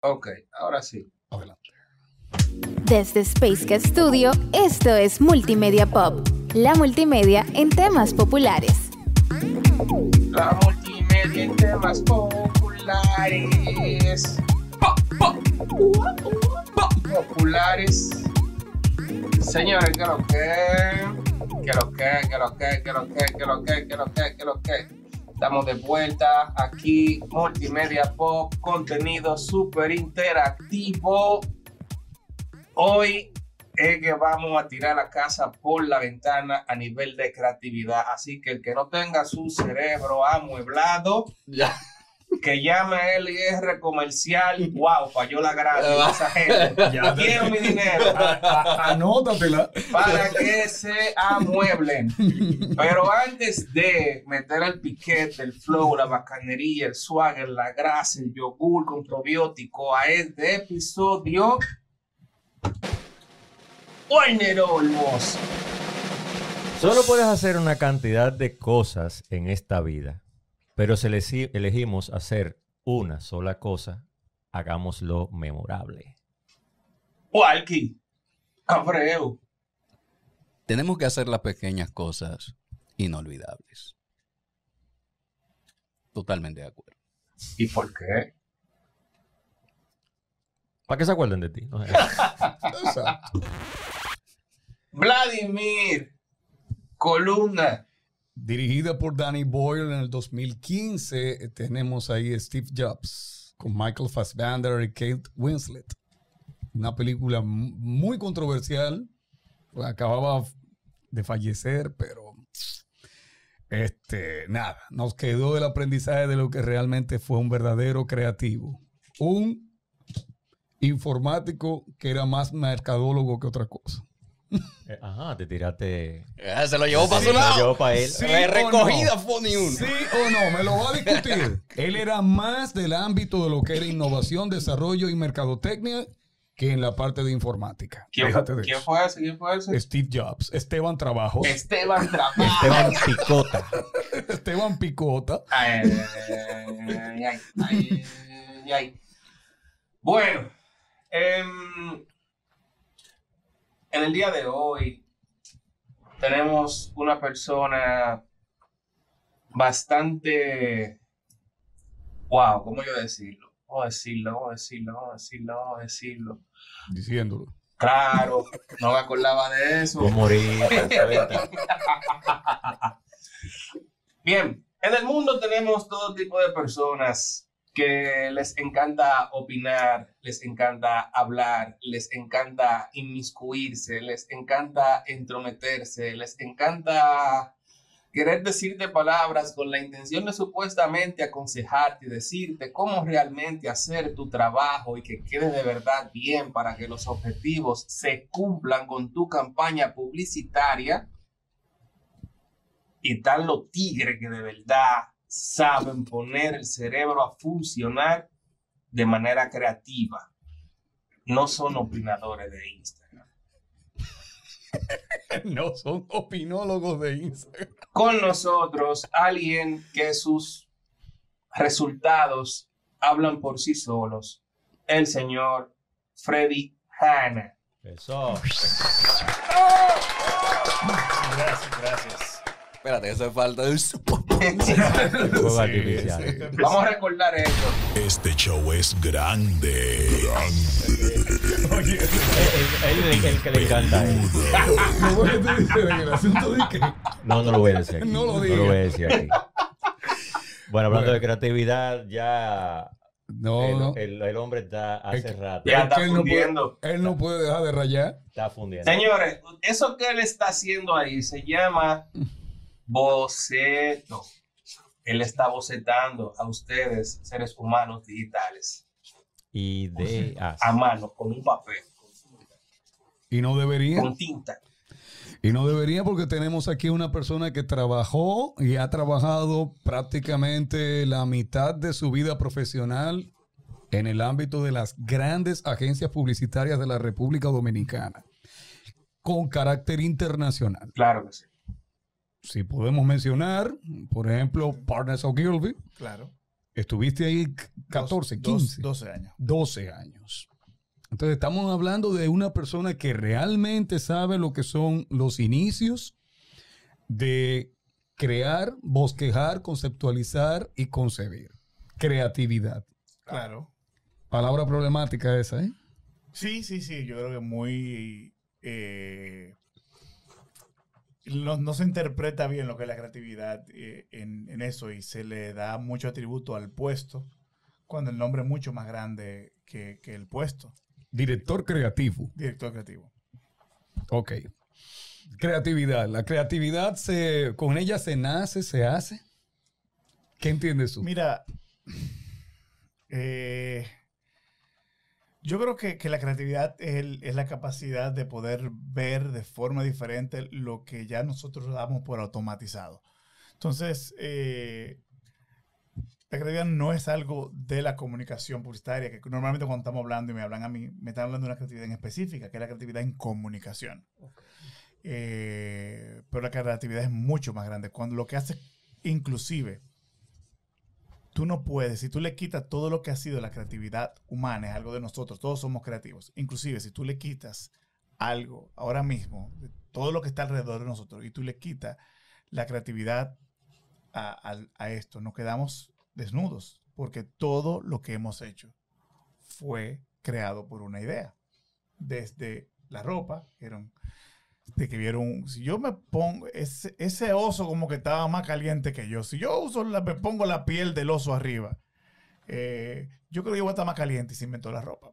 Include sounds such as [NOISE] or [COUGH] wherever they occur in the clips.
Ok, ahora sí. Adelante. Desde Space Cat Studio, esto es Multimedia Pop, la multimedia en temas populares. La multimedia en temas populares. Pop, pop, pop, populares. Señores, que lo que, que lo que, que lo que, que lo que, que lo que, que lo que, que lo que. Estamos de vuelta aquí, Multimedia Pop, contenido súper interactivo. Hoy es que vamos a tirar la casa por la ventana a nivel de creatividad. Así que el que no tenga su cerebro amueblado, Ya. Que llame a LIR comercial. Wow, [LAUGHS] falló la gracia. [LAUGHS] esa gente. Ya, Quiero mi dinero Anótatela. para que se amueblen. Pero antes de meter el piquete, el flow, la bacanería, el swagger, la grasa, el yogur con probiótico a este episodio, Warner Olmos. Solo puedes hacer una cantidad de cosas en esta vida, pero si elegi- elegimos hacer una sola cosa, hagámoslo memorable. Walkie. Abreu. Tenemos que hacer las pequeñas cosas inolvidables. Totalmente de acuerdo. ¿Y por qué? Para que se acuerden de ti. [LAUGHS] Vladimir. Columna. Dirigida por Danny Boyle en el 2015, eh, tenemos ahí Steve Jobs con Michael Fassbender y Kate Winslet. Una película mu- muy controversial. Acababa de fallecer, pero este, nada, nos quedó el aprendizaje de lo que realmente fue un verdadero creativo. Un informático que era más mercadólogo que otra cosa. Eh, Ajá, te tiraste. Ah, se lo llevó para su lo lado. llevó pa' él. Sí Eh, o recogida no. fue ni uno. Sí o no, me lo va a discutir. [LAUGHS] Él era más del ámbito de lo que era innovación, desarrollo y mercadotecnia que en la parte de informática. ¿Quién, Déjate de ¿quién eso. fue ese? ¿Quién fue ese? Steve Jobs, Esteban Trabajos, Esteban Trabajo. Esteban Picota. [LAUGHS] Esteban Picota. Ay, ay, ay, ay, ay, ay. Bueno, em, en el día de hoy tenemos una persona bastante, wow, ¿cómo yo decirlo? A decirlo, a decirlo, decirlo, a decirlo. Diciéndolo. Claro, no me acordaba de eso. Moriste. ¿sabes? [LAUGHS] Bien, en el mundo tenemos todo tipo de personas que les encanta opinar, les encanta hablar, les encanta inmiscuirse, les encanta entrometerse, les encanta querer decirte palabras con la intención de supuestamente aconsejarte y decirte cómo realmente hacer tu trabajo y que quede de verdad bien para que los objetivos se cumplan con tu campaña publicitaria. Y están los tigres que de verdad saben poner el cerebro a funcionar de manera creativa. No son opinadores de Instagram. [LAUGHS] No son opinólogos de Instagram. Con nosotros, alguien que sus resultados hablan por sí solos, el señor Freddy Hanna. Eso. [LAUGHS] Gracias, gracias. Espérate, eso es falta de. Vamos a recordar eso. Este show es grande. Oye, Él es el, que le encanta a él. ¿cómo es que tú dices en el asunto de que No, no lo voy a decir aquí. No lo No digas. lo voy a decir aquí. Bueno, hablando Bueno. de creatividad, ya no, el, no. el- el hombre está hace Es- rato. Ya Es está no puede- fundiendo. Él no puede dejar de rayar. Está fundiendo. Señores, eso que él está haciendo ahí se llama boceto. Él está bocetando a ustedes, seres humanos digitales, Ideas. a mano, con un papel, Y no debería. con tinta. Y no debería porque tenemos aquí una persona que trabajó y ha trabajado prácticamente la mitad de su vida profesional en el ámbito de las grandes agencias publicitarias de la República Dominicana, con carácter internacional. Claro que sí. Si podemos mencionar, por ejemplo, Partners Ogilvy, Claro. Estuviste ahí 14, Dos- 15. dos- 12 años. 12 años. Entonces estamos hablando de una persona que realmente sabe lo que son los inicios de crear, bosquejar, conceptualizar y concebir. Creatividad. Claro. Palabra problemática esa, ¿eh? Sí, sí, sí. Yo creo que muy. eh, no, no se interpreta bien lo que es la creatividad eh, en, en eso y se le da mucho atributo al puesto cuando el nombre es mucho más grande que, que el puesto. Director creativo. Director creativo. Ok. Creatividad. La creatividad se, con ella se nace, se hace. ¿Qué entiendes tú? Mira, eh, yo creo que, que la creatividad es, es la capacidad de poder ver de forma diferente lo que ya nosotros damos por automatizado. Entonces, eh, la creatividad no es algo de la comunicación publicitaria, que normalmente cuando estamos hablando y me hablan a mí, me están hablando de una creatividad en específica, que es la creatividad en comunicación. Eh, pero la creatividad es mucho más grande. Cuando lo que hace, inclusive, tú no puedes, si tú le quitas todo lo que ha sido la creatividad humana, es algo de nosotros, todos somos creativos. Inclusive, si tú le quitas algo ahora mismo, todo lo que está alrededor de nosotros, y tú le quitas la creatividad a, a esto, nos quedamos desnudos, porque todo lo que hemos hecho fue creado por una idea. Desde la ropa, vieron, de que vieron, si yo me pongo, ese, ese oso como que estaba más caliente que yo, si yo uso la, me pongo la piel del oso arriba, eh, yo creo que yo a estar más caliente y se inventó la ropa.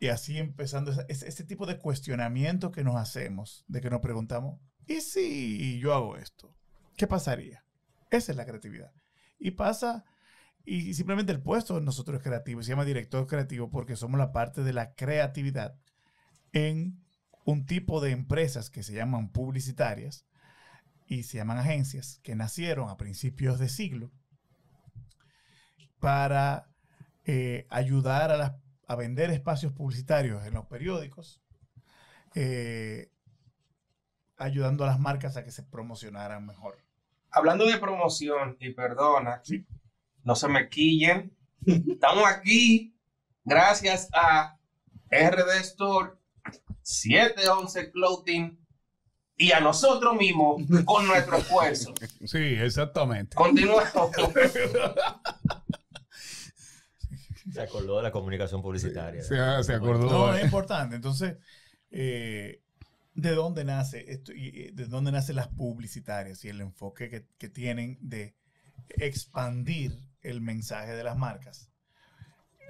Y así empezando ese, ese tipo de cuestionamiento que nos hacemos, de que nos preguntamos, ¿y si yo hago esto? ¿Qué pasaría? Esa es la creatividad. Y pasa, y simplemente el puesto de nosotros es creativo, se llama director creativo porque somos la parte de la creatividad en un tipo de empresas que se llaman publicitarias y se llaman agencias que nacieron a principios de siglo para eh, ayudar a, las- a vender espacios publicitarios en los periódicos, eh, ayudando a las marcas a que se promocionaran mejor. Hablando de promoción, y perdona, Sí. no se me quillen. [LAUGHS] Estamos aquí gracias a RD Store, 711 Clothing y a nosotros mismos con nuestro esfuerzo. Sí, exactamente. Continuamos. Se acordó de la comunicación publicitaria. Se, se acordó. No, es importante. Entonces, eh, ¿de dónde nace esto? Y ¿De dónde nacen las publicitarias y el enfoque que, que tienen de expandir el mensaje de las marcas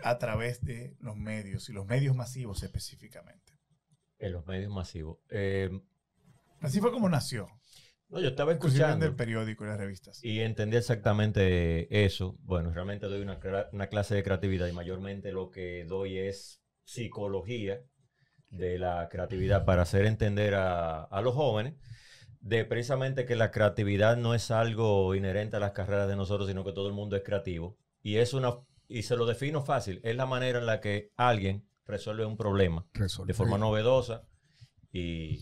a través de los medios y los medios masivos específicamente? En los medios masivos. Eh, Así fue como nació, no, yo estaba escuchando del periódico y las revistas. y entendí exactamente eso. Bueno, realmente doy una, una clase de creatividad y mayormente lo que doy es psicología de la creatividad para hacer entender a, a los jóvenes de precisamente que la creatividad no es algo inherente a las carreras de nosotros, sino que todo el mundo es creativo. Y es una y se lo defino fácil, es la manera en la que alguien resuelve un problema de forma novedosa y,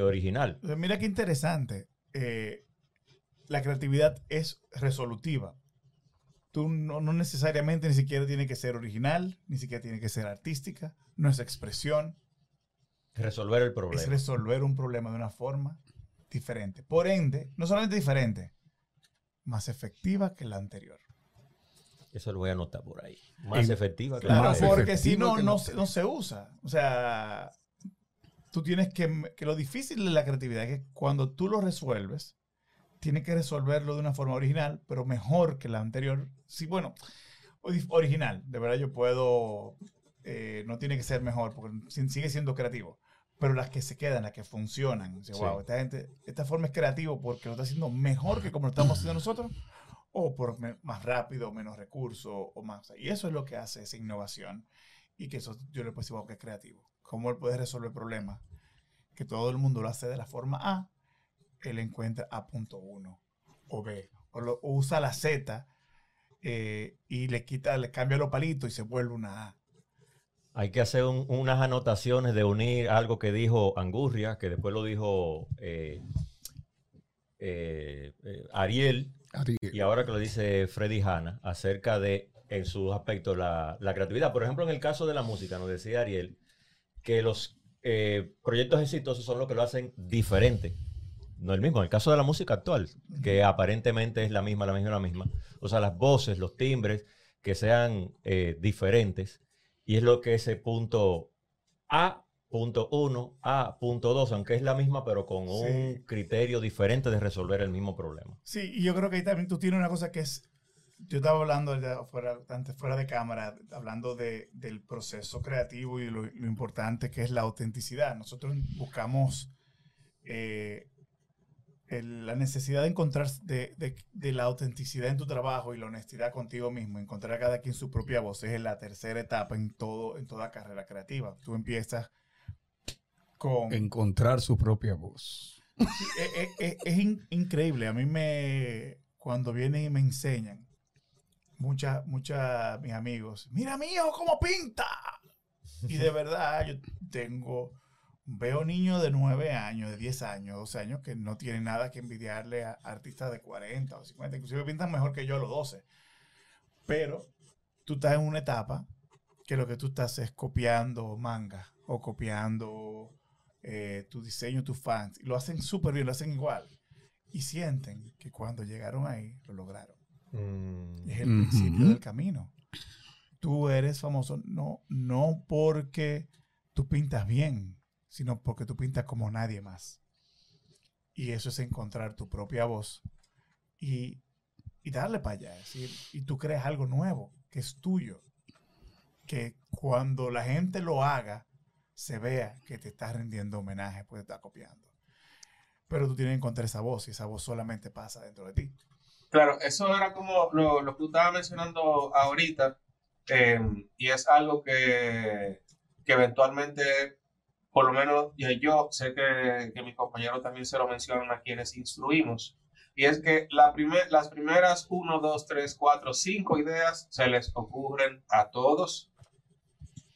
original. Mira qué interesante. Eh, la creatividad es resolutiva. Tú no, no necesariamente ni siquiera tiene que ser original, ni siquiera tiene que ser artística, no es expresión, Resolver el problema. es resolver un problema de una forma diferente. Por ende, no solamente diferente, más efectiva que la anterior. Eso lo voy a anotar por ahí. Más Y- efectiva. que Claro, la Más porque si no, no, no se usa. O sea, tú tienes que, que lo difícil de la creatividad es que cuando tú lo resuelves, tienes que resolverlo de una forma original, pero mejor que la anterior. Sí, bueno, ori- original. De verdad yo puedo, eh, no tiene que ser mejor, porque si- sigue siendo creativo. Pero las que se quedan, las que funcionan. Dice, Sí. wow, esta gente, esta forma es creativo porque lo está haciendo mejor que como lo estamos haciendo nosotros, o por más rápido, menos recursos, o más. Y eso es lo que hace esa innovación. Y que eso yo le puedo que es creativo. Cómo él puede resolver problemas que todo el mundo lo hace de la forma A, él encuentra A.1 o B. O, lo- o usa la Z eh, y le quita, le cambia los palitos y se vuelve una A. Hay que hacer un- unas anotaciones de unir algo que dijo Angurria, que después lo dijo eh, eh, Ariel. Y ahora que lo dice Freddy Hanna acerca de, en sus aspectos, la, la creatividad. Por ejemplo, en el caso de la música, nos decía Ariel que los eh, proyectos exitosos son los que lo hacen diferente. No el mismo. En el caso de la música actual, que aparentemente es la misma, la misma, la misma. O sea, las voces, los timbres, que sean eh, diferentes. Y es lo que ese punto A, punto 1, A, punto 2, aunque es la misma, pero con un criterio diferente de resolver el mismo problema. Sí, y yo creo que ahí también tú tienes una cosa que es, yo estaba hablando fuera, antes fuera de cámara, hablando de, del proceso creativo y lo, lo importante que es la autenticidad. Nosotros buscamos eh, el- la necesidad de encontrar de, de- de la autenticidad en tu trabajo y la honestidad contigo mismo, encontrar a cada quien su propia voz, es la tercera etapa en todo en toda carrera creativa. Tú empiezas con Encontrar su propia voz. es, es- es- es in- increíble. A mí me, cuando vienen y me enseñan, muchas, muchas, mis amigos, mira mi hijo cómo pinta. Y de verdad, yo tengo, veo niños de 9 años, de 10 años, 12 años, que no tienen nada que envidiarle a artistas de 40 o 50, inclusive pintan mejor que yo a los 12. Pero tú estás en una etapa que lo que tú estás es copiando manga o copiando eh, tu diseño, tus fans. Y lo hacen súper bien, lo hacen igual. Y sienten que cuando llegaron ahí, lo lograron. Mm, Es el Ujú. principio del camino. Tú eres famoso no, no porque tú pintas bien, sino porque tú pintas como nadie más. Y eso es encontrar tu propia voz y, y darle para allá. decir, y tú creas algo nuevo, que es tuyo. Que cuando la gente lo haga, se vea que te estás rindiendo homenaje, pues te está copiando. Pero tú tienes que encontrar esa voz y esa voz solamente pasa dentro de ti. Claro, eso era como lo, lo que tú estabas mencionando ahorita, eh, y es algo que, que eventualmente, por lo menos yo sé que, que mis compañeros también se lo mencionan a quienes instruimos, y es que la primer, las primeras 1, 2, 3, 4, 5 ideas se les ocurren a todos,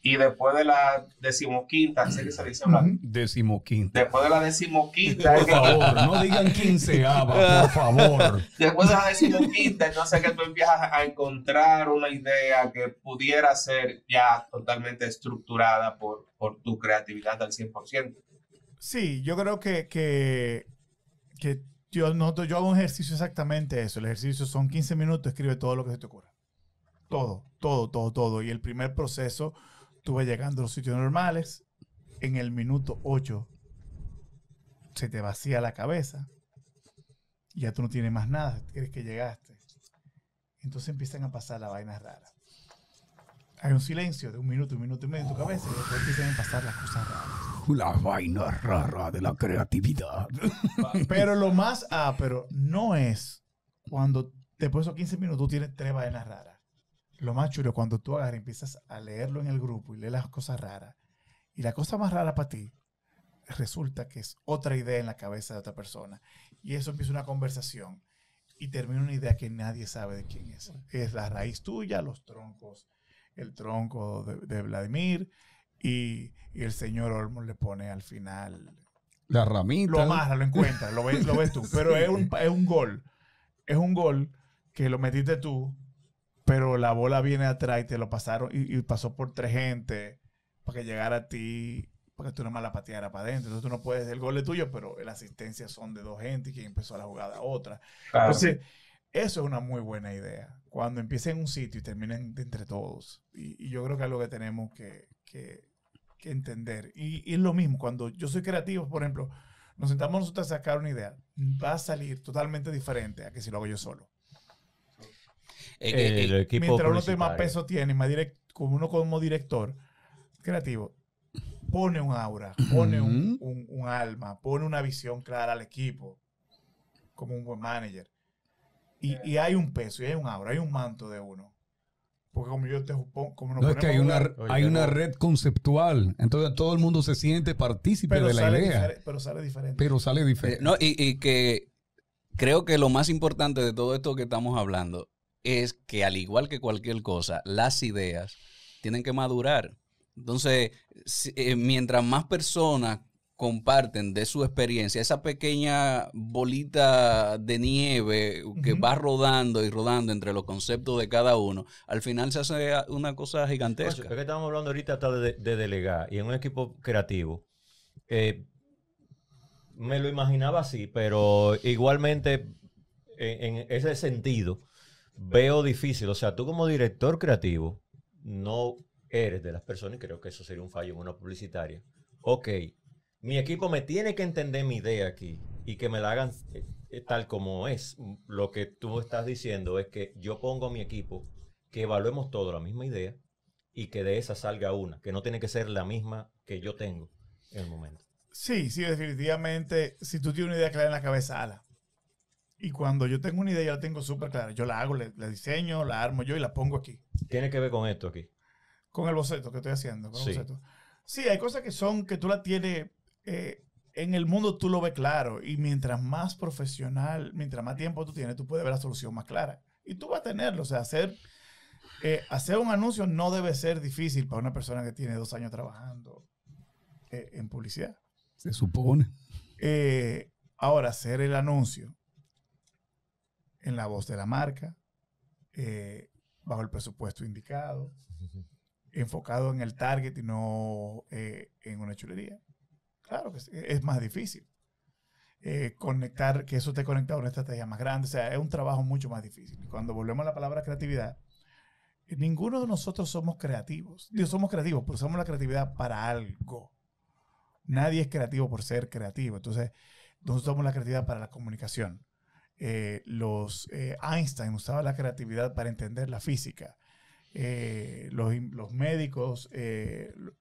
y después de la decimoquinta, sé que se dice. Decimoquinta. después de la decimoquinta, Por favor, no digan quinceava, por favor. Después de la decimoquinta, entonces que tú empiezas a encontrar una idea que pudiera ser ya totalmente estructurada por, por tu creatividad al 100%. Sí, yo creo que, que, que yo, noto, yo hago un ejercicio exactamente eso. El ejercicio son 15 minutos, escribe todo lo que se te ocurra. Todo, todo, todo, todo. Y el primer proceso, tú vas llegando a los sitios normales. En el minuto 8 se te vacía la cabeza. Y ya tú no tienes más nada, crees que llegaste. Entonces empiezan a pasar las vainas raras. Hay un silencio de un minuto, un minuto y medio en tu cabeza y después empiezan a pasar las cosas raras. La vaina rara de la creatividad. [LAUGHS] Pero lo más pero no es cuando después de esos 15 minutos tú tienes tres vainas raras. Lo más chulo cuando tú agarras y empiezas a leerlo en el grupo y lees las cosas raras. Y la cosa más rara para ti resulta que es otra idea en la cabeza de otra persona. Y eso empieza una conversación y termina una idea que nadie sabe de quién es. Es la raíz tuya, los troncos, el tronco de, de Vladimir y, y el señor Olmo le pone al final La ramita. lo amarra, lo encuentra, lo ves, lo ves tú. [LAUGHS] Pero es un, es un gol. Es un gol que lo metiste tú, pero la bola viene atrás y te lo pasaron y, y pasó por tres gente para que llegara a ti, para que tú nomás la pateara para adentro. Entonces tú no puedes, el gol es tuyo, pero las asistencias son de dos gente y quien empezó la jugada otra. Entonces, eso es una muy buena idea. Cuando empiecen en un sitio y terminen de entre todos. Y, y yo creo que es algo que tenemos que, que- que entender. Y, y es lo mismo, cuando yo soy creativo, por ejemplo, nos sentamos nosotros a sacar una idea, va a salir totalmente diferente a que si lo hago yo solo. El eh, equipo Mientras uno te más peso tiene, más direct, como uno como director creativo, pone un aura, pone un, Ujú. un- un alma, pone una visión clara al equipo, como un buen manager. Y, y hay un peso, y hay un aura, hay un manto de uno. Porque como yo te como nos No es que hay una, hay una no. red conceptual. Entonces todo el mundo se siente partícipe pero de la idea. pero sale diferente. Pero sale eh, diferente. no, y, y que creo que lo más importante de todo esto que estamos hablando es que al igual que cualquier cosa, las ideas tienen que madurar. Entonces, eh, mientras más personas comparten de su experiencia, esa pequeña bolita de nieve que va rodando y rodando entre los conceptos de cada uno, al final se hace una cosa gigantesca. es que estamos hablando ahorita hasta de, de delegar y en un equipo creativo. eh, me lo imaginaba así, pero igualmente en, en ese sentido veo difícil. O sea, tú como director creativo no eres de las personas, y creo que eso sería un fallo en una publicitaria. Ok, mi equipo me tiene que entender mi idea aquí y que me la hagan eh, eh, tal como es. Lo que tú estás diciendo es que yo pongo a mi equipo que evaluemos todo la misma idea y que de esa salga una, que no tiene que ser la misma que yo tengo en el momento. Sí, sí, definitivamente. Si tú tienes una idea clara en la cabeza, ala. Y cuando yo tengo una idea, yo la tengo súper clara. Yo la hago, le- la diseño, la armo yo y la pongo aquí. Tiene que ver con esto aquí. Con el boceto que estoy haciendo. con el Sí. boceto. Sí, hay cosas que son que tú la tienes. eh, en el mundo tú lo ves claro. Y mientras más profesional, mientras más tiempo tú tienes, tú puedes ver la solución más clara. Y tú vas a tenerlo. O sea, hacer, eh, hacer un anuncio no debe ser difícil para una persona que tiene dos años trabajando eh, en publicidad. Se supone. Eh, ahora, hacer el anuncio en la voz de la marca, eh, bajo el presupuesto indicado, enfocado en el target y no eh, en una chulería. Claro que sí, es más difícil. Eh, conectar, que eso esté conectado a una estrategia más grande, o sea, es un trabajo mucho más difícil. Y Cuando volvemos a la palabra creatividad, eh, ninguno de nosotros somos creativos. Digo, somos creativos, pero usamos la creatividad para algo. Nadie es creativo por ser creativo. Entonces, nosotros usamos la creatividad para la comunicación. Eh, los eh, Einstein usaba la creatividad para entender la física. Eh, los, médicos,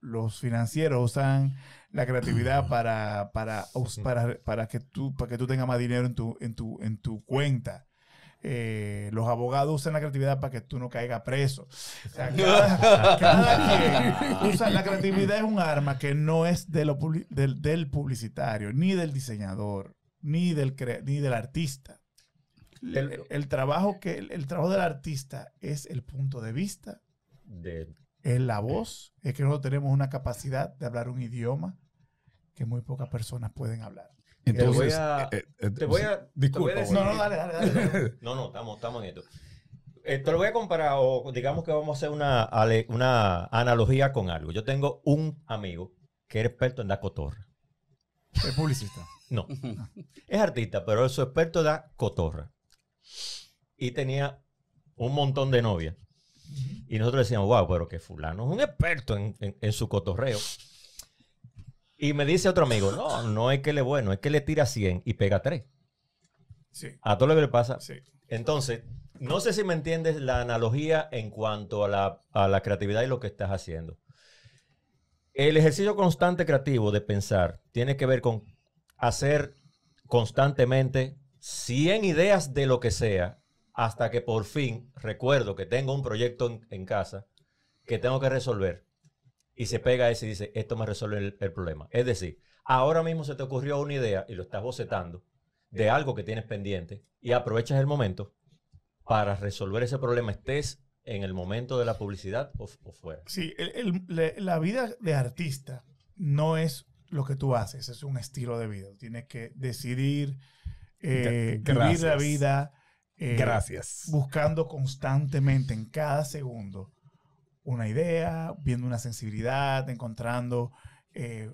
los financieros usan la creatividad para, para, para, para que tú, para que tú tengas más dinero en tu, en tu, en tu cuenta. Eh, los abogados usan la creatividad para que tú no caigas preso. O sea, cada, cada [LAUGHS] quien usa la creatividad es un arma que no es de lo del, del publicitario, ni del diseñador, ni del, ni del artista. El, el trabajo que el, el trabajo del artista es el punto de vista, De, es la voz, es que nosotros tenemos una capacidad de hablar un idioma que muy pocas personas pueden hablar. te voy Entonces, a, eh, eh, te voy a, disculpa, No, no, dale, dale, dale. [LAUGHS] No, no, estamos, estamos en esto. Eh, te lo voy a comparar, o digamos que vamos a hacer una, una analogía con algo. Yo tengo un amigo que es experto en dar cotorra. Es publicista. No, [LAUGHS] es artista, pero su experto da cotorra. Y tenía un montón de novias. Y nosotros decíamos, wow, pero que fulano es un experto en, en- en su cotorreo. Y me dice otro amigo, no, no es que le bueno, es que le tira 100 y pega 3. Sí, A todo lo que le pasa, sí. entonces, no sé si me entiendes la analogía en cuanto a la, a la creatividad y lo que estás haciendo. El ejercicio constante creativo de pensar tiene que ver con hacer constantemente 100 ideas de lo que sea hasta que por fin recuerdo que tengo un proyecto en, casa que tengo que resolver y se pega ese y dice, esto me resuelve el, el problema. Es decir, ahora mismo se te ocurrió una idea y lo estás bocetando de algo que tienes pendiente y aprovechas el momento para resolver ese problema, estés en el momento de la publicidad o, o fuera. Sí, el- el- la vida de artista no es lo que tú haces, es un estilo de vida. Tienes que decidir eh, vivir la gracias. vida eh, Gracias. buscando constantemente en cada segundo una idea, viendo una sensibilidad, encontrando eh,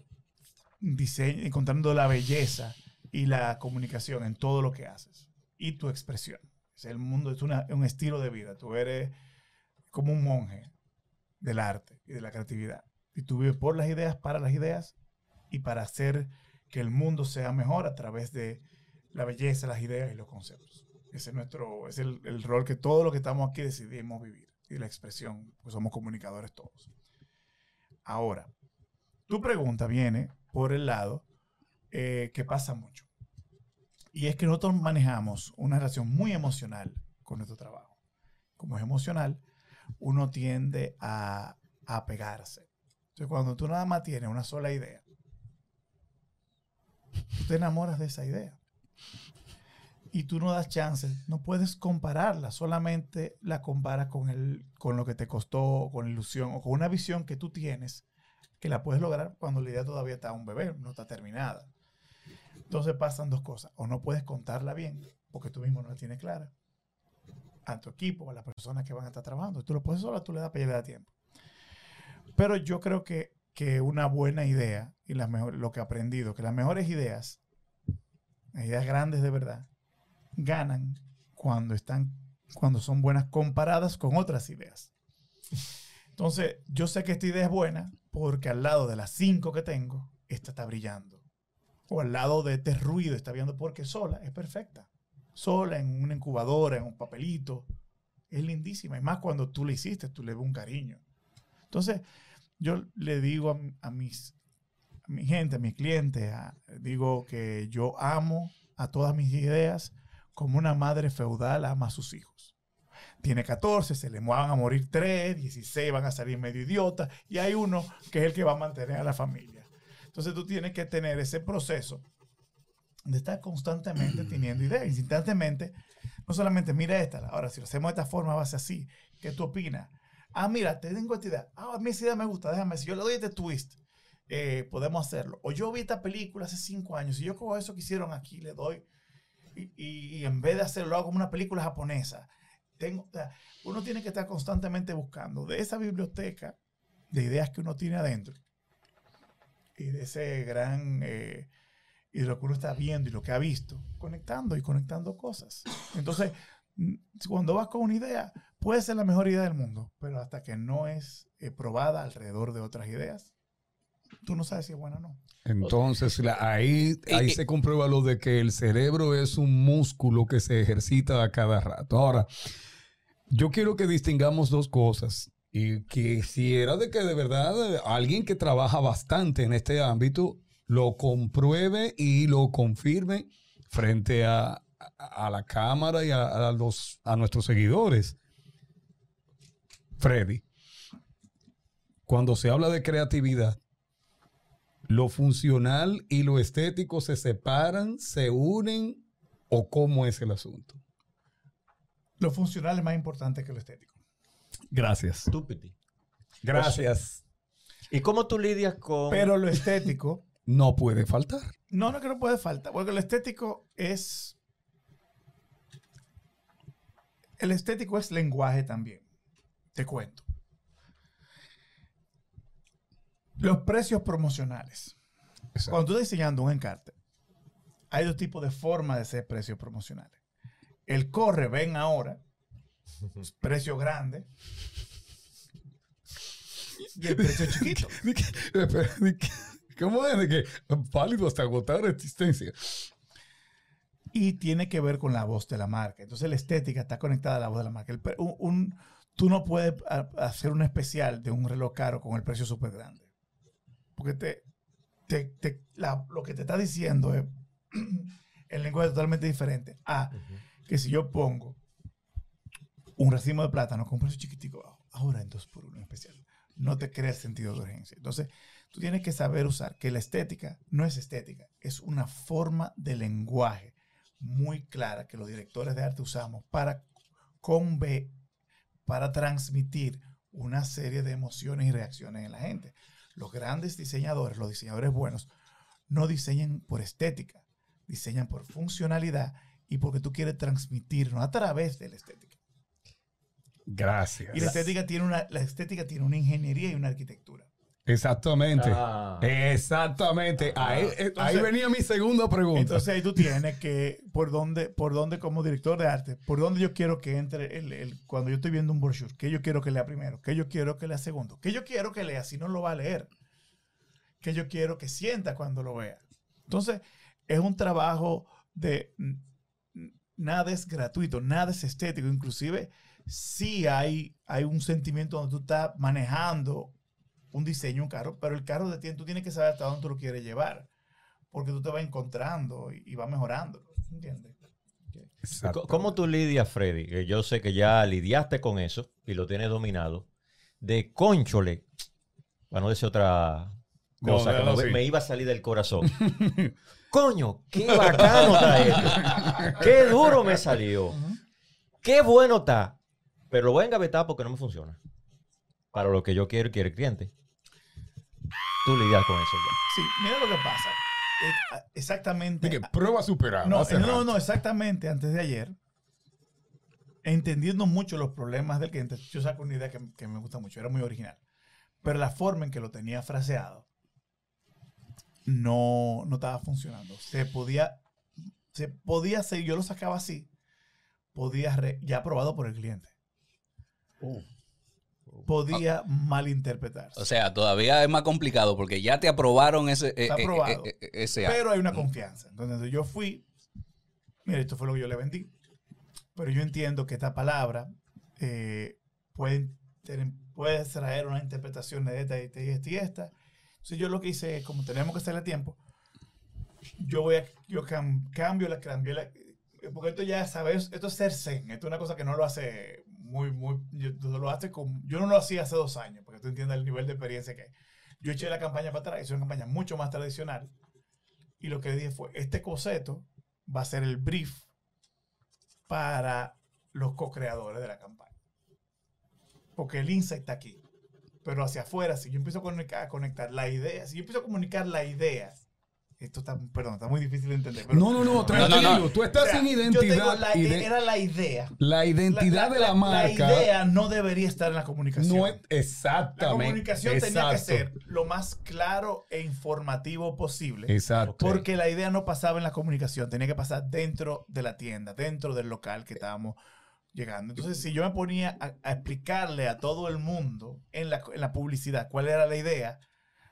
diseño, encontrando la belleza y la comunicación en todo lo que haces y tu expresión. Es el mundo, es una- un estilo de vida. Tú eres como un monje del arte y de la creatividad. Y tú vives por las ideas, para las ideas y para hacer que el mundo sea mejor a través de la belleza, las ideas y los conceptos. Ese es nuestro, es el, el rol que todos los que estamos aquí decidimos vivir. Y la expresión, pues somos comunicadores todos. Ahora, tu pregunta viene por el lado eh, que pasa mucho. Y es que nosotros manejamos una relación muy emocional con nuestro trabajo. Como es emocional, uno tiende a, apegarse. Entonces, cuando tú nada más tienes una sola idea, tú te enamoras de esa idea. Y tú no das chances, no puedes compararla, solamente la comparas con, el, con lo que te costó, con ilusión o con una visión que tú tienes que la puedes lograr cuando la idea todavía está un bebé, no está terminada. Entonces pasan dos cosas. O no puedes contarla bien, porque tú mismo no la tienes clara. A tu equipo, a las personas que van a estar trabajando. Tú lo puedes solo, tú le das para llegar a tiempo. Pero yo creo que, que una buena idea, y las mejor, lo que he aprendido, que las mejores ideas, las ideas grandes de verdad, ganan cuando están, cuando son buenas comparadas con otras ideas. Entonces, yo sé que esta idea es buena porque al lado de las cinco que tengo, esta está brillando. O al lado de este ruido está viendo porque sola es perfecta. Sola en una incubadora, en un papelito. Es lindísima. Y más cuando tú le hiciste, tú le ves un cariño. Entonces, yo le digo a, a mis, a mi gente, a mis clientes, a- digo que yo amo a todas mis ideas como una madre feudal ama a sus hijos. Tiene 14, se le van a morir 3, 16 van a salir medio idiotas y hay uno que es el que va a mantener a la familia. Entonces tú tienes que tener ese proceso de estar constantemente [CLEARS THROAT] teniendo ideas, instantáneamente. No solamente mira esta, ahora si lo hacemos de esta forma va a ser así. ¿Qué tú opinas? Ah, mira, te tengo esta idea. Ah, a mí esa idea me gusta, déjame, si yo le doy este twist, eh, podemos hacerlo. O yo vi esta película hace cinco años y yo cojo eso que hicieron aquí, le doy y, y- y en vez de hacerlo, lo hago como una película japonesa. Tengo, o sea, uno tiene que estar constantemente buscando de esa biblioteca de ideas que uno tiene adentro y de ese gran eh, y de lo que uno está viendo y lo que ha visto, conectando y conectando cosas. Entonces, mm, cuando vas con una idea, puede ser la mejor idea del mundo, pero hasta que no es eh, probada alrededor de otras ideas, tú no sabes si es buena o no. Entonces, la- ahí, ahí y- se comprueba lo de que el cerebro es un músculo que se ejercita a cada rato. Ahora, yo quiero que distingamos dos cosas y quisiera de que de verdad eh, alguien que trabaja bastante en este ámbito lo compruebe y lo confirme frente a, a- a la cámara y a, a los, a nuestros seguidores. Freddy, cuando se habla de creatividad, ¿Lo funcional y lo estético se separan, se unen o cómo es el asunto? Lo funcional es más importante que lo estético. Gracias. Estúpido. Gracias. ¿Y cómo tú lidias con... Pero lo estético No puede faltar. No, no que no puede faltar, porque lo estético es... El estético es lenguaje también. Te cuento. Los precios promocionales. Exacto. Cuando tú estás diseñando un encarte, hay dos tipos de formas de hacer precios promocionales. El corre, ven ahora, [LAUGHS] precio grande, y el precio chiquito. ¿Cómo es? De que válido hasta agotar existencia. y tiene que ver con la voz de la marca. Entonces la estética está conectada a la voz de la marca. El un, un- tú no puedes hacer un especial de un reloj caro con el precio súper grande. Porque te, te- te- la- lo que te está diciendo es [CLEARS THROAT] el lenguaje totalmente diferente. A que si yo pongo un racimo de plátano con precio chiquitico ahora en 2 por 1 especial, no te crea el sentido de urgencia. Entonces, tú tienes que saber usar que la estética no es estética, es una forma de lenguaje muy clara que los directores de arte usamos para conve para transmitir una serie de emociones y reacciones en la gente. Los grandes diseñadores, los diseñadores buenos, no diseñan por estética, diseñan por funcionalidad y porque tú quieres transmitirnos a través de la estética. Gracias. Y la estética tiene una, la estética tiene una ingeniería y una arquitectura. Exactamente. Ah. Exactamente. Ahí, eh, ahí Entonces- venía mi segunda pregunta. Entonces ahí tú [LAUGHS] tienes que, por dónde, por dónde como director de arte, por dónde yo quiero que entre el, el- cuando yo estoy viendo un brochure, qué yo quiero que lea primero, qué yo quiero que lea segundo, qué yo quiero que lea si no lo va a leer, qué yo quiero que sienta cuando lo vea. Entonces, es un trabajo de nada es gratuito, nada es estético, inclusive sí hay, hay un sentimiento donde tú estás manejando un diseño, un carro, pero el carro de ti, tú tienes que saber hasta dónde tú lo quieres llevar porque tú te vas encontrando y, y vas mejorando. ¿Entiendes? ¿Cómo tú lidias, Freddy? Que yo sé que ya lidiaste con eso y lo tienes dominado. De conchole, para no decir otra No, cosa que no, me, sí. me iba a salir del corazón. [LAUGHS] Coño, qué bacano está esto. Qué duro me salió. Qué bueno está. Pero lo voy a engavetar porque no me funciona. Para lo que yo quiero, quiere el cliente. tú lidias con eso ya? Sí, mira lo que pasa. Eh, ah, Exactamente. Dije, prueba superada. No, no, no, exactamente antes de ayer, entendiendo mucho los problemas del cliente, yo saco una idea que, que me gusta mucho, era muy original, pero la forma en que lo tenía fraseado no, no estaba funcionando. Se podía, se podía hacer, yo lo sacaba así, podía, re- ya aprobado por el cliente, podía malinterpretarse. O sea, todavía es más complicado porque ya te aprobaron ese, eh, Está eh, aprobado. eh, eh, ese acto. Pero hay una confianza. Entonces yo fui, mira, esto fue lo que yo le vendí. Pero yo entiendo que esta palabra eh, puede, traer una interpretación de esta y esta y esta y esta. Entonces yo lo que hice es, como tenemos que hacerle tiempo, yo voy a, yo cam- cambio la, cambio la, porque esto ya sabes, esto es ser zen, esto es una cosa que no lo hace muy, muy, yo, lo hace con, yo no lo hacía hace dos años, porque tú entiendes el nivel de experiencia que hay. Yo eché la campaña para atrás, hice una campaña mucho más tradicional, y lo que dije fue, este coseto va a ser el brief para los co-creadores de la campaña. Porque el insight está aquí. Pero hacia afuera, si yo empiezo a conectar, a conectar la idea, si yo empiezo a comunicar la idea, esto está, perdón, está muy difícil de entender. pero- No, no, no, [LAUGHS] no, tranquilo. no. Tú estás O sea, sin identidad. la- ide- era la idea. la identidad de la, marca. La idea no debería estar en la comunicación. no es La exactamente. comunicación tenía que ser lo más claro e informativo posible. Exacto. Porque la idea no pasaba en la comunicación, tenía que pasar dentro de la tienda, dentro del local que estábamos llegando. Entonces, si yo me ponía a, a explicarle a todo el mundo en la, en la publicidad cuál era la idea,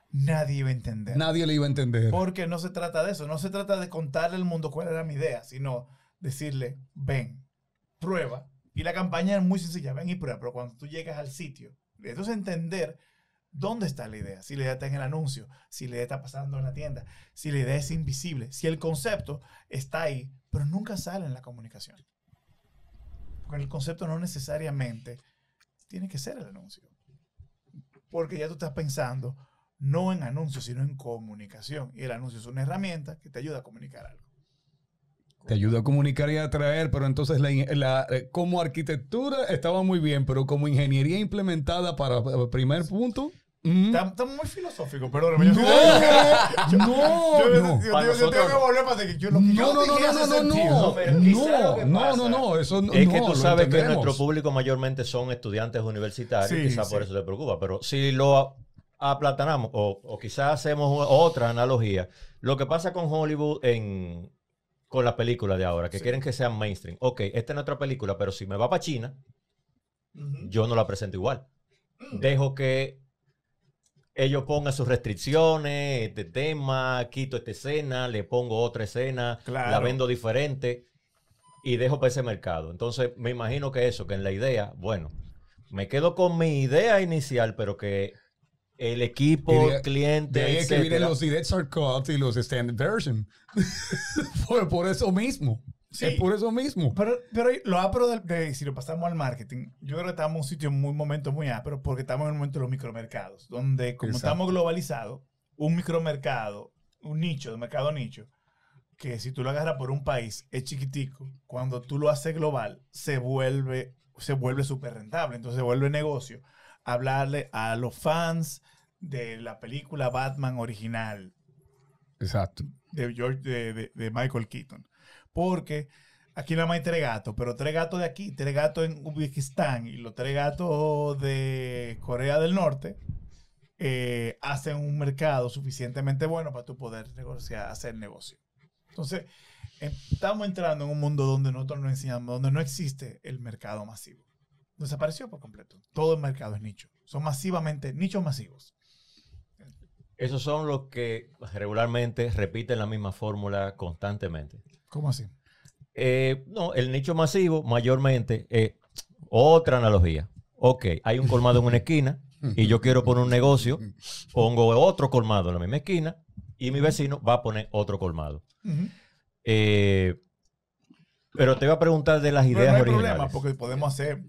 nadie iba a entender. Nadie le iba a entender. Porque no se trata de eso, no se trata de contarle al mundo cuál era mi idea, sino decirle, ven, prueba. Y la campaña es muy sencilla, ven y prueba, pero cuando tú llegas al sitio, entonces entender dónde está la idea, si la idea está en el anuncio, si la idea está pasando en la tienda, si la idea es invisible, si el concepto está ahí, pero nunca sale en la comunicación. Porque el concepto no necesariamente tiene que ser el anuncio. Porque ya tú estás pensando no en anuncios, sino en comunicación. Y el anuncio es una herramienta que te ayuda a comunicar algo. Te ayuda a comunicar y a atraer, pero entonces la, la- eh, como arquitectura estaba muy bien, pero como ingeniería implementada para el primer punto. mm, Estamos estamos muy filosóficos, perdóname. yo- No, [LAUGHS] [LAUGHS] yo- no, yo- no. yo- Para yo- yo tengo que volver para decir que yo lo que No, yo no, no, no, no, no, no, quizá no, no, no, no, eso no. Es que tú sabes que nuestro público mayormente son estudiantes universitarios, Sí, quizás sí. por eso te preocupa, pero si lo aplatanamos o, o quizás hacemos otra analogía, lo que pasa con Hollywood en, con las películas de ahora, que Sí. quieren que sean mainstream. Ok, esta es nuestra película, pero si me va para China, yo no la presento igual. Mm. Dejo que ellos pongan sus restricciones, este tema, quito esta escena, le pongo otra escena, Claro. la vendo diferente y dejo para ese mercado. Entonces, me imagino que eso, que en la idea, bueno, me quedo con mi idea inicial, pero que el equipo, de- cliente, De ahí es que vienen los director cut y los standard version. [LAUGHS] por, por eso mismo. Sí. Es por eso mismo. Pero, pero lo apro del- de, si lo pasamos al marketing, yo creo que estamos en un sitio muy momento muy ápero porque estamos en el momento de los micromercados, donde como Exacto. estamos globalizados, un micromercado, un nicho, de mercado nicho, que si tú lo agarras por un país es chiquitico, cuando tú lo haces global, se vuelve se vuelve súper rentable, entonces se vuelve negocio. Hablarle a los fans de la película Batman original, Exacto. de, George, de, de- de Michael Keaton. Porque aquí nada más hay tres gatos, pero tres gatos de aquí, tres gatos en Uzbekistán y los tres gatos de Corea del Norte eh, hacen un mercado suficientemente bueno para tú poder negociar, hacer negocio. Entonces, em- estamos entrando en un mundo donde nosotros no enseñamos, donde no existe el mercado masivo. Desapareció por completo. Todo el mercado es nicho. Son masivamente nichos masivos. esos son los que regularmente repiten la misma fórmula constantemente. ¿Cómo así? Eh, no, el nicho masivo mayormente es otra analogía. Ok, hay un colmado en una esquina y yo quiero poner un negocio, pongo otro colmado en la misma esquina y mi vecino va a poner otro colmado. Eh, pero te voy a preguntar de las Pero ideas no hay originales. problema porque podemos hacer,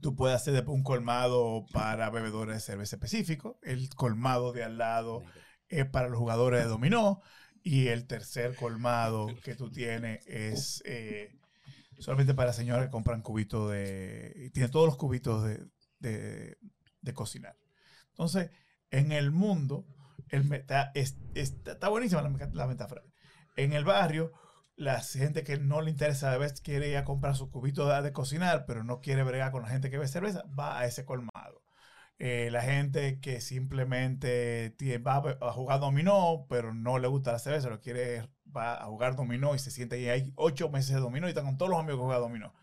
tú puedes hacer un colmado para bebedores de cerveza específico, el colmado de al lado es para los jugadores de dominó y el tercer colmado [LAUGHS] que tú tienes es eh, solamente para señoras que compran cubitos de... y Tiene todos los cubitos de, de- de cocinar. Entonces, en el mundo, el meta- es- está, está buenísima la, la metáfora. En el barrio, la gente que no le interesa, a veces quiere ir a comprar su cubito de, de cocinar, pero no quiere bregar con la gente que ve cerveza, va a ese colmado. Eh, la gente que simplemente tie- va a, jugar dominó, pero no le gusta la cerveza, lo quiere, va a jugar dominó y se siente ahí. Hay ocho meses de dominó y están con todos los amigos que juegan dominó.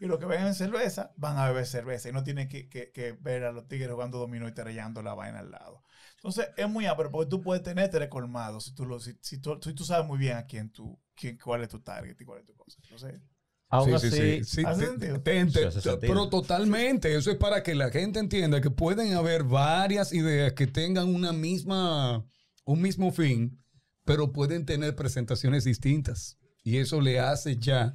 Y los que ven cerveza, van a beber cerveza y no tienen que, que- que ver a los tigres jugando dominó y terrellando la vaina al lado. Entonces, es muy ápero porque tú puedes tener tres colmados si tú, lo, si, si tú, si tú sabes muy bien a quién tú, quién, cuál es tu target y cuál es tu cosa. Entonces, Aún Sí, sí, así, sí, sí, ¿hace te- sentido? te- te- Sí, hace te- sentido. pero totalmente, eso es para que la gente entienda que pueden haber varias ideas que tengan una misma, un mismo fin, pero pueden tener presentaciones distintas. Y eso le hace ya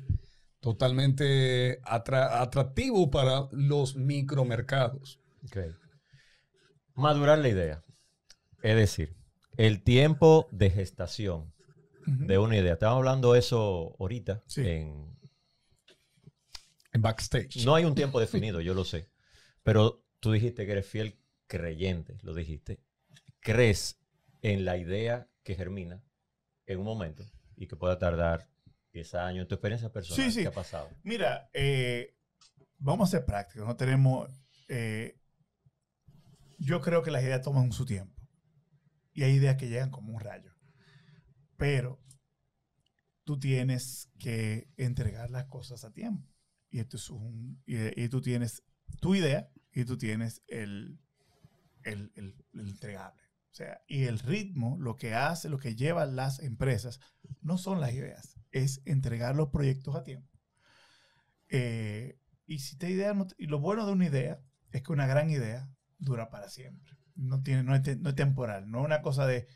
totalmente atra- atractivo para los micromercados. Ok. Madurar la idea. Es decir, el tiempo de gestación de una idea. Estamos hablando de eso ahorita. Sí. En, En backstage. no hay un tiempo definido, yo lo sé. Pero tú dijiste que eres fiel creyente, lo dijiste. Crees en la idea que germina en un momento y que pueda tardar 10 años. Tu experiencia personal, Sí, sí. ¿qué ha pasado? Mira, eh, vamos a ser prácticos. No tenemos. eh, yo creo que las ideas toman su tiempo. Y hay ideas que llegan como un rayo. Pero tú tienes que entregar las cosas a tiempo. Y esto es un. Y, y tú tienes tu idea y tú tienes el, el, el- el entregable. O sea, y el ritmo, lo que hace, lo que lleva las empresas, no son las ideas, es entregar los proyectos a tiempo. Eh, y si te idea, no y lo bueno de una idea es que una gran idea dura para siempre. No, tiene, no, es, te- no es temporal, no es una cosa de,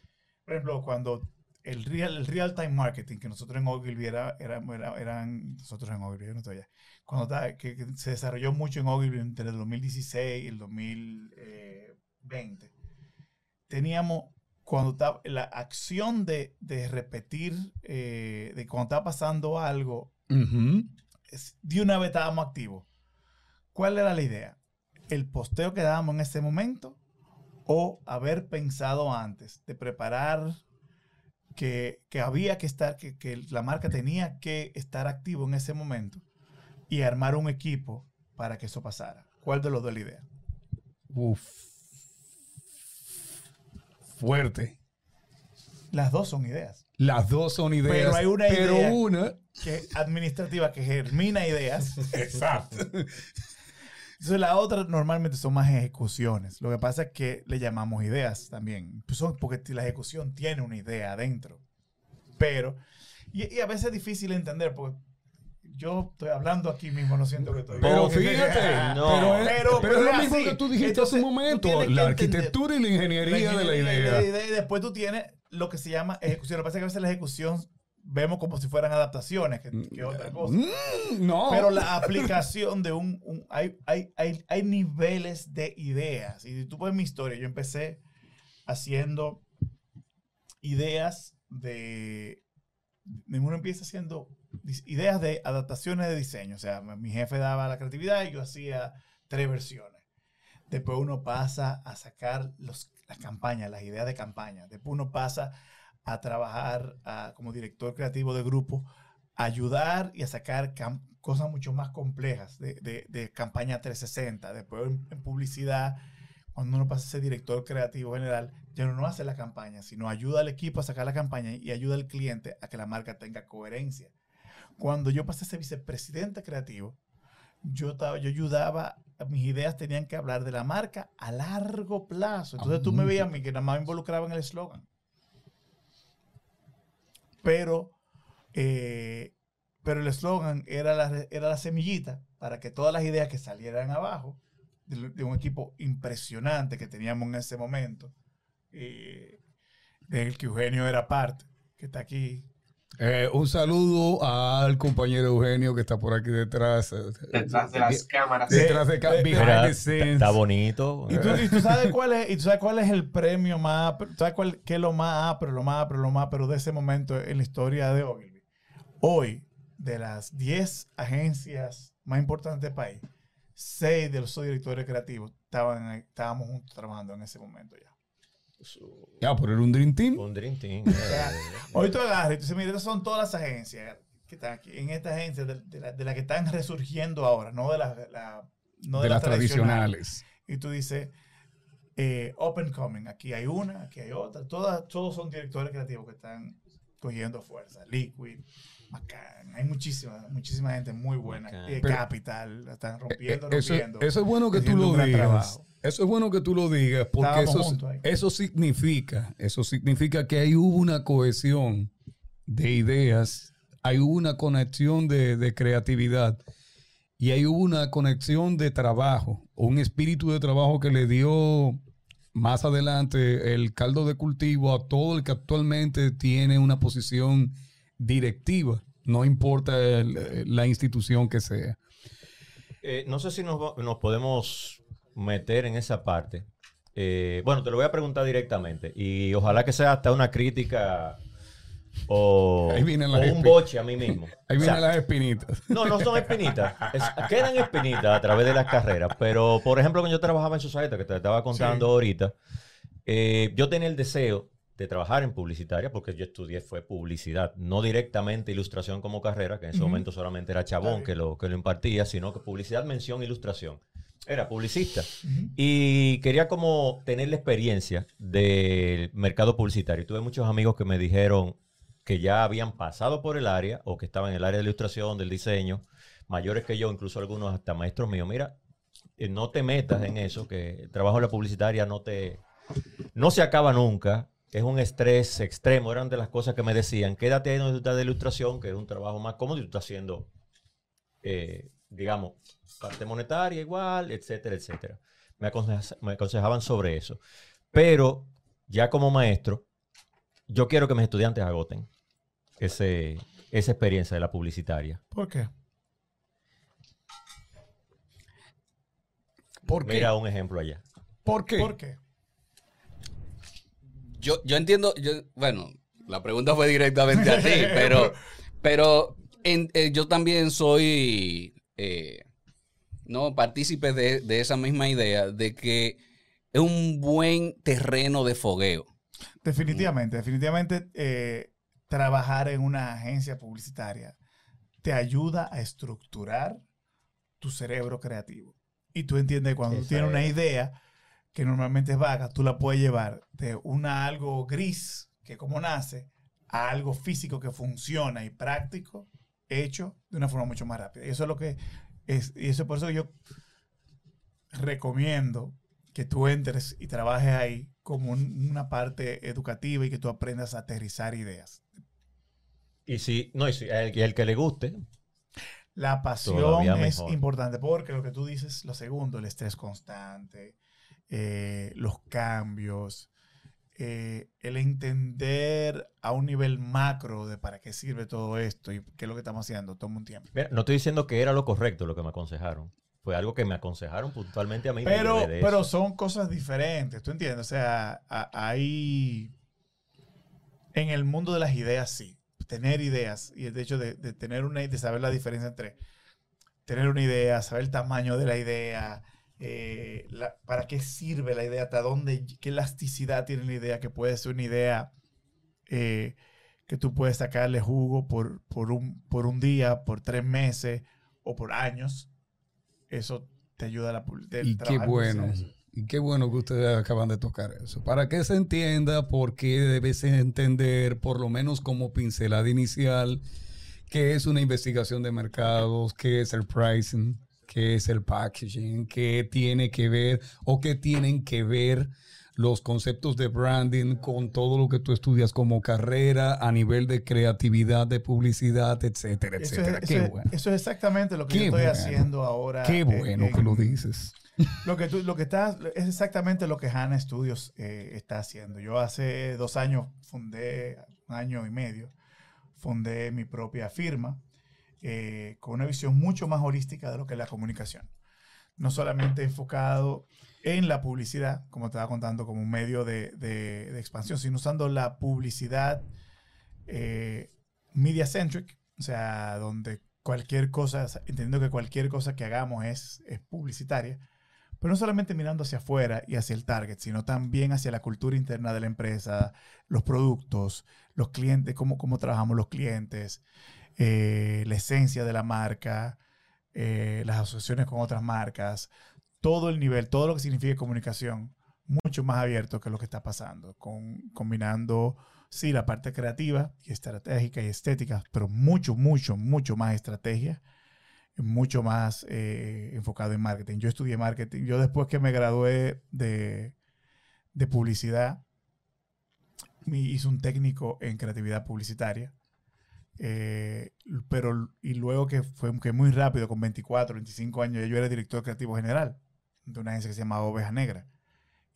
por ejemplo, cuando el real, el real time marketing que nosotros en Ogilvy era, era- era- eran, nosotros en Ogilvy, yo no estoy allá, cuando estaba- que, que se desarrolló mucho en Ogilvy entre el 2016 y el 2020, teníamos cuando estaba la acción de, de repetir, eh, de cuando está pasando algo, es- de una vez estábamos activos. ¿Cuál era la idea? ¿El posteo que dábamos en ese momento o haber pensado antes de preparar que, que había que estar, que, que la marca tenía que estar activo en ese momento y armar un equipo para que eso pasara? ¿Cuál de los dos la idea? Uf. Fuerte. Las dos son ideas. Las dos son ideas. Pero hay una pero idea. una. Que administrativa que germina ideas. [LAUGHS] Exacto. Entonces la otra normalmente son más ejecuciones. Lo que pasa es que le llamamos ideas también. Pues son porque la ejecución tiene una idea adentro. Pero, y, y a veces es difícil entender porque yo estoy hablando aquí mismo, no siento que estoy... Pero fíjate, [LAUGHS] No. pero, es, Pero- pero pero es lo mismo así. que tú dijiste hace un momento, la entender- arquitectura y la ingeniería de la ingeniería idea. de la idea, Y después tú tienes lo que se llama ejecución. Lo que pasa es que a veces la ejecución vemos como si fueran adaptaciones, que, que otra cosa. Mm, no. Pero la [LAUGHS] aplicación de un... un- hay, hay, hay, hay niveles de ideas. Y si tú ves mi historia, yo empecé haciendo ideas de... Uno empieza haciendo ideas de adaptaciones de diseño. O sea, mi jefe daba la creatividad y yo hacía tres versiones. Después uno pasa a sacar las campañas, las ideas de campaña. Después uno pasa a trabajar como director creativo de grupo, a ayudar y a sacar cosas mucho más complejas de, de- de campaña 360. Después en, en publicidad, cuando uno pasa a ser director creativo general, ya no hace la campaña, sino ayuda al equipo a sacar la campaña y ayuda al cliente a que la marca tenga coherencia. Cuando yo pasé a ser vicepresidente creativo, yo, estaba, yo ayudaba, mis ideas tenían que hablar de la marca a largo plazo. Entonces tú me veías a mí que nada más me involucraba en el eslogan. Pero, eh, pero el eslogan era la, era la semillita para que todas las ideas que salieran abajo, de, de un equipo impresionante que teníamos en ese momento, eh, del que Eugenio era parte, que está aquí. Eh, un saludo al compañero Eugenio que está por aquí detrás. eh, Detrás de las cámaras. Detrás de Mira, the está bonito. Y tú, y tú sabes cuál es, y tú sabes cuál es el premio más, tú sabes cuál, qué es lo más pero lo más pero lo más pero de ese momento en la historia de Ogilvy. Hoy, de las 10 agencias más importantes del país, 6 de los directores creativos estaban, estábamos juntos trabajando en ese momento ya. Su- Ya, pero era un Dream Team. un Dream Team. eh, Hoy tú agarras y tú dices, mira, estas son todas las agencias que están aquí. En esta agencia de, de la, de la que están resurgiendo ahora, no de las la- no de las tradicionales. Y tú dices, eh, Open Coming, aquí hay una, aquí hay otra. Todas, todos son directores creativos que están cogiendo fuerza. Liquid, Macan, hay muchísima, muchísima gente muy buena. Eh, Pero- Capital, la están rompiendo, Eh, Eso, rompiendo. eso es bueno que tú lo digas. trabajo. Eso es bueno que tú lo digas, porque eso, eso significa, eso significa que ahí hubo una cohesión de ideas, ahí hubo una conexión de, de creatividad y ahí hubo una conexión de trabajo, un espíritu de trabajo que le dio más adelante el caldo de cultivo a todo el que actualmente tiene una posición directiva, no importa el- la institución que sea. Eh, no sé si nos, va- nos podemos meter en esa parte. Eh, bueno, te lo voy a preguntar directamente y ojalá que sea hasta una crítica o, Ahí vienen las o un boche a mí mismo. [LAUGHS] Ahí O vienen sea, las espinitas. No, no son espinitas. Es- quedan espinitas a través de las carreras. Pero, por ejemplo, cuando yo trabajaba en Societa, que te estaba contando Sí. ahorita, eh, yo tenía el deseo de trabajar en publicitaria porque yo estudié fue publicidad, no directamente ilustración como carrera, que en ese momento solamente era Chabón que lo, que lo impartía, sino que publicidad, mención, ilustración. Era publicista. Y quería como tener la experiencia del mercado publicitario. Tuve muchos amigos que me dijeron que ya habían pasado por el área o que estaban en el área de ilustración, del diseño, mayores que yo, incluso algunos hasta maestros míos. Mira, eh, no te metas en eso, que el trabajo en la publicitaria no te no se acaba nunca. Es un estrés extremo. Eran de las cosas que me decían. Quédate ahí donde tú estás de ilustración, que es un trabajo más cómodo y tú estás haciendo, eh, digamos, parte monetaria igual, etcétera, etcétera. Me, aconseja- me aconsejaban sobre eso. Pero ya como maestro, yo quiero que mis estudiantes agoten ese, esa experiencia de la publicitaria. ¿Por qué? ¿Por qué? Mira un ejemplo allá. ¿Por qué? ¿Por qué? Yo, yo entiendo, yo, bueno, la pregunta fue directamente a ti, [LAUGHS] pero, pero en- eh, yo también soy eh, no partícipe de, de esa misma idea de que es un buen terreno de fogueo. Definitivamente, definitivamente eh, trabajar en una agencia publicitaria te ayuda a estructurar tu cerebro creativo. Y tú entiendes que cuando tú tienes una idea que normalmente es vaga, tú la puedes llevar de una algo gris, que como nace, a algo físico que funciona y práctico, hecho de una forma mucho más rápida. Y eso es lo que es, y eso es por eso que yo recomiendo que tú entres y trabajes ahí como un- una parte educativa y que tú aprendas a aterrizar ideas. Y si, no, y si el, el que le guste, La pasión es mejor. importante porque lo que tú dices, lo segundo, el estrés constante, eh, los cambios, eh, el entender a un nivel macro de para qué sirve todo esto y qué es lo que estamos haciendo, toma un tiempo. Mira, no estoy diciendo que era lo correcto lo que me aconsejaron. Fue algo que me aconsejaron puntualmente a mí. Pero, de pero son cosas diferentes, ¿tú entiendes? O sea, hay... En el mundo de las ideas, sí. Tener ideas y el hecho de, de tener una de saber la diferencia entre tener una idea, saber el tamaño de la idea, eh, la- para qué sirve la idea, hasta dónde, qué elasticidad tiene la idea, que puede ser una idea eh, que tú puedes sacarle jugo por, por, un, por un día, por tres meses o por años. Eso te ayuda a la del Y qué bueno. publicidad. Y qué bueno que ustedes acaban de tocar eso. Para que se entienda por qué debes entender, por lo menos como pincelada inicial, qué es una investigación de mercados, qué es el pricing, qué es el packaging, qué tiene que ver o qué tienen que ver los conceptos de branding con todo lo que tú estudias como carrera a nivel de creatividad, de publicidad, etcétera, Eso etcétera. es, qué eso es- bueno. eso es exactamente lo que Qué yo estoy bueno. haciendo ahora. Qué eh, bueno que lo dices. Lo que tú, lo que estás, es exactamente lo que HANA Studios eh, está haciendo. Yo hace dos años fundé, un año y medio, fundé mi propia firma eh, con una visión mucho más holística de lo que es la comunicación. No solamente enfocado en la publicidad, como te estaba contando, como un medio de, de- expansión, sino usando la publicidad eh, media centric, o sea, donde cualquier cosa, entendiendo que cualquier cosa que hagamos es, es publicitaria, pero no solamente mirando hacia afuera y hacia el target, sino también hacia la cultura interna de la empresa, los productos, los clientes, cómo, cómo trabajamos los clientes, eh, la esencia de la marca, eh, las asociaciones con otras marcas, todo el nivel, todo lo que significa comunicación, mucho más abierto que lo que está pasando, con, combinando, sí, la parte creativa y estratégica y estética, pero mucho, mucho, mucho más estrategia, mucho más eh, enfocado en marketing. Yo estudié marketing, yo después que me gradué de, de publicidad, me hice un técnico en creatividad publicitaria. Eh, pero y luego que fue que muy rápido, con 24, 25 años, yo era director creativo general de una agencia que se llamaba Oveja Negra.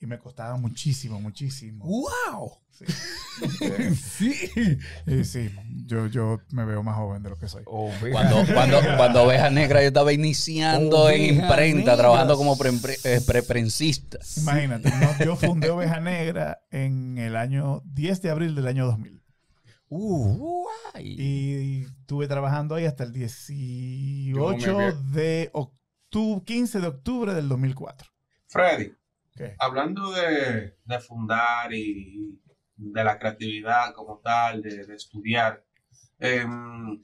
Y me costaba muchísimo, muchísimo. ¡Wow! Sí. [LAUGHS] Sí. Y sí, yo, yo me veo más joven de lo que soy. Cuando, cuando, cuando Oveja Negra yo estaba iniciando en imprenta, Negra. trabajando como pre- eh, preprensista. Imagínate, ¿no? yo fundé [LAUGHS] Oveja Negra en el año 10 de abril del año 2000. Uh. Y estuve trabajando ahí hasta el Yo 18 me de octubre, 15 de octubre del 2004. Freddy, ¿Qué? hablando de, de fundar y de la creatividad como tal, de, de estudiar, em,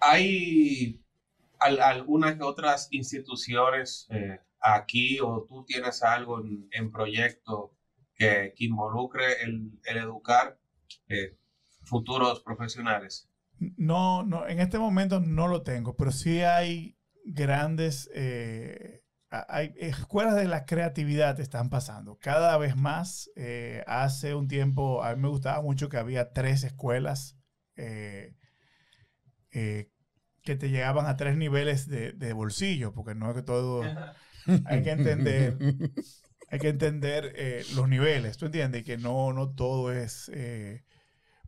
¿hay al- algunas que otras instituciones eh, aquí o tú tienes algo en, en proyecto que, que involucre el, el educar eh, futuros profesionales? No, no, en este momento no lo tengo, pero sí hay grandes, eh, hay escuelas de la creatividad que están pasando. Cada vez más, eh, hace un tiempo, a mí me gustaba mucho que había tres escuelas eh, que te llegaban a tres niveles de, de bolsillo, porque no es que todo, hay que entender, hay que entender los niveles, ¿tú entiendes? Y que no, no todo es,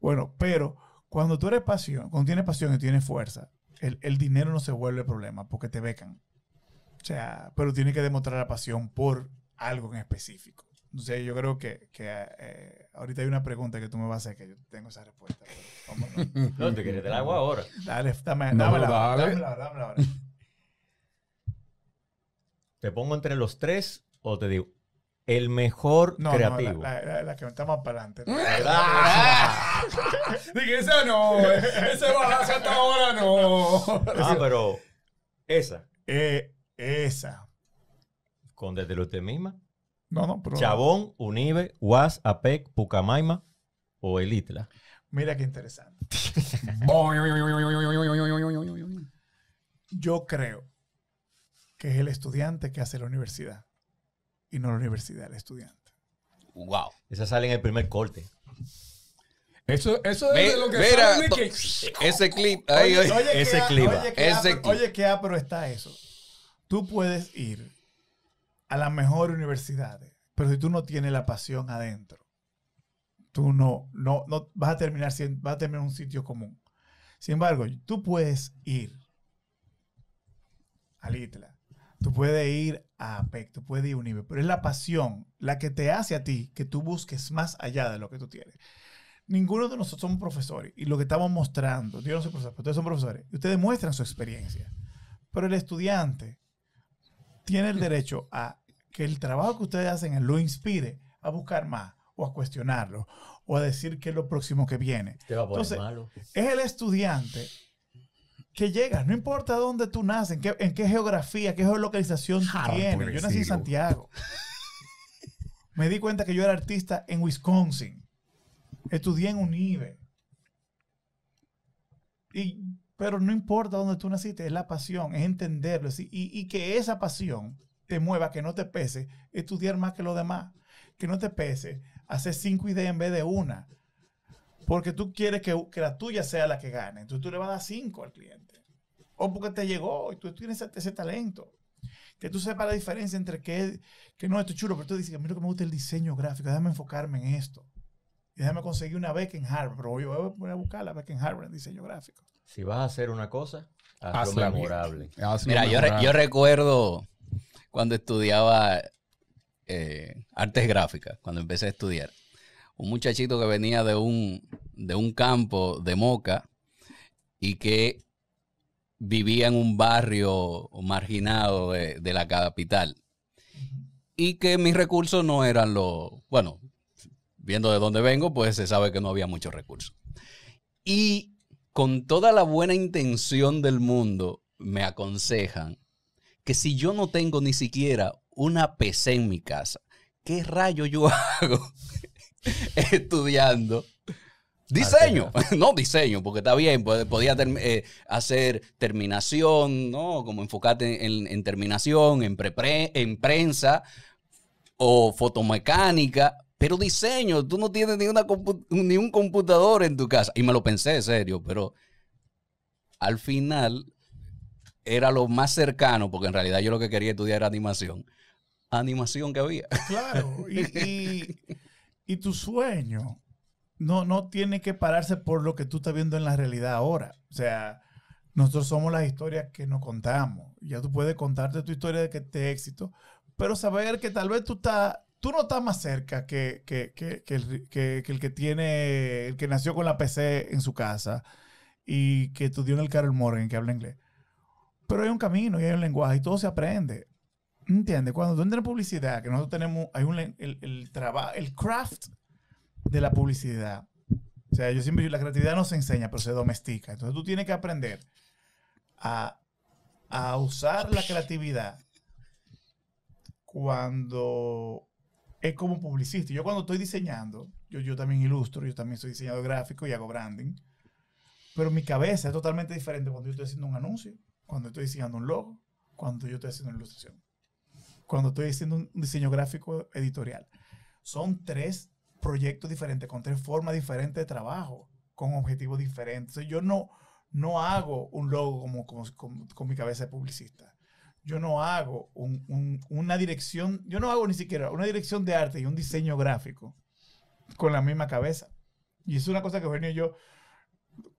bueno, pero cuando tú eres pasión, cuando tienes pasión y tienes fuerza, el, el dinero no se vuelve problema porque te becan. O sea, pero tienes que demostrar la pasión por algo en específico. Entonces yo creo que, que, eh, ahorita hay una pregunta que tú me vas a hacer que yo tengo esa respuesta. pero. [LAUGHS] No, te quieres del agua ahora. Dale, dame, No, dámela, dale. dámela, dámela ahora. ¿Te pongo entre los tres o te digo el mejor No, no, creativo? la, la- la que está más para adelante. [LAUGHS] [LAUGHS] Dije, esa no, ese balazo hasta ahora no. Ah, pero esa, Eh, esa. con desde usted misma. No, no, pero Chabón, Unive, UAS, APEC, Pucamaima o el ITLA. mira qué interesante. Yo creo que es el estudiante que hace la universidad y no la universidad el estudiante. Wow. Esa sale en el primer corte. Eso, eso es Ve- de lo que mira, sale de to- que- ese clip. ahí, ahí. ese qué a-. Oye, qué Ese apro- clip. oye, qué apro está eso. Tú puedes ir a las mejores universidades, pero si tú no tienes la pasión adentro, tú no, no, no vas a terminar siendo, vas a terminar en un sitio común. Sin embargo, tú puedes ir al ITLA, tú puedes ir a APEC, tú puedes ir pero es la pasión la que te hace a ti que tú busques más allá de lo que tú tienes. Ninguno de nosotros somos profesores y lo que estamos mostrando, yo no soy profesor, pero ustedes son profesores, y ustedes muestran su experiencia. Pero el estudiante tiene el derecho a que el trabajo que ustedes hacen lo inspire a buscar más o a cuestionarlo o a decir qué es lo próximo que viene. Te va a poner Entonces, malo. Es el estudiante que llega, no importa dónde tú naces, en qué, en qué geografía, qué geolocalización tú Harold tienes. Yo nací en. Santiago. Me di cuenta que yo era artista en Wisconsin. Estudié en UNIBE. Y, pero no importa dónde tú naciste, es la pasión, es entenderlo. es- y, y que esa pasión te mueva, que no te pese estudiar más que los demás. Que no te pese hacer cinco ideas en vez de una. Porque tú quieres que, que la tuya sea la que gane. Entonces tú le vas a dar cinco al cliente. O porque te llegó y tú tienes ese, ese talento. Que tú sepas la diferencia entre que, que no, esto es chulo, pero tú dices, a mí lo que me gusta es el diseño gráfico, déjame enfocarme en esto. Y déjame conseguir una beca en Harvard, pero yo voy a buscar la beca en Harvard en diseño gráfico. Si vas a hacer una cosa, hazlo Hazla bien. memorable. Hazlo Mira, yo, re- yo recuerdo cuando estudiaba eh, artes gráficas, cuando empecé a estudiar. Un muchachito que venía de un, de un campo de Moca y que vivía en un barrio marginado de, de la capital. y que mis recursos no eran los, bueno, viendo de dónde vengo, pues se sabe que no había muchos recursos. Y con toda la buena intención del mundo, me aconsejan que si yo no tengo ni siquiera una PC en mi casa, ¿qué rayo yo [LAUGHS] hago [LAUGHS] estudiando? Diseño, [LAUGHS] no diseño, porque está bien, pod- podía eh, hacer terminación, ¿no? Como enfocarte en, en terminación, en, prepre- en prensa o fotomecánica, pero diseño, tú no tienes ni, una compu- ni un computador en tu casa. Y me lo pensé, serio, pero al final era lo más cercano, porque en realidad yo lo que quería estudiar era animación. Animación que había. Claro, y, y- [LAUGHS] y tu sueño no, no tiene que pararse por lo que tú estás viendo en la realidad ahora. O sea, nosotros somos las historias que nos contamos. Ya tú puedes contarte tu historia de que te éxito, pero saber que tal vez tú tú no estás más cerca que, que, que- que el, que- que el que tiene, el que nació con la PC en su casa y que estudió en el Carol Morgan que habla inglés. Pero hay un camino y hay un lenguaje y todo se aprende. ¿Entiendes? Cuando tú entras en publicidad, que nosotros tenemos, hay un, el trabajo, el craft de la publicidad. O sea, yo siempre digo, la creatividad no se enseña, pero se domestica. Entonces tú tienes que aprender a, a usar la creatividad cuando es como publicista. Yo cuando estoy diseñando, yo, yo también ilustro, yo también soy diseñador gráfico y hago branding. Pero mi cabeza es totalmente diferente cuando yo estoy haciendo un anuncio, cuando estoy diseñando un logo, cuando yo estoy haciendo una ilustración, cuando estoy haciendo un diseño gráfico editorial. Son tres proyectos diferentes, con tres formas diferentes de trabajo, con objetivos diferentes. Yo no, no hago un logo como, como- con, con mi cabeza de publicista. Yo no hago un- un- una dirección, yo no hago ni siquiera una dirección de arte y un diseño gráfico con la misma cabeza. Y es una cosa que Eugenio y yo,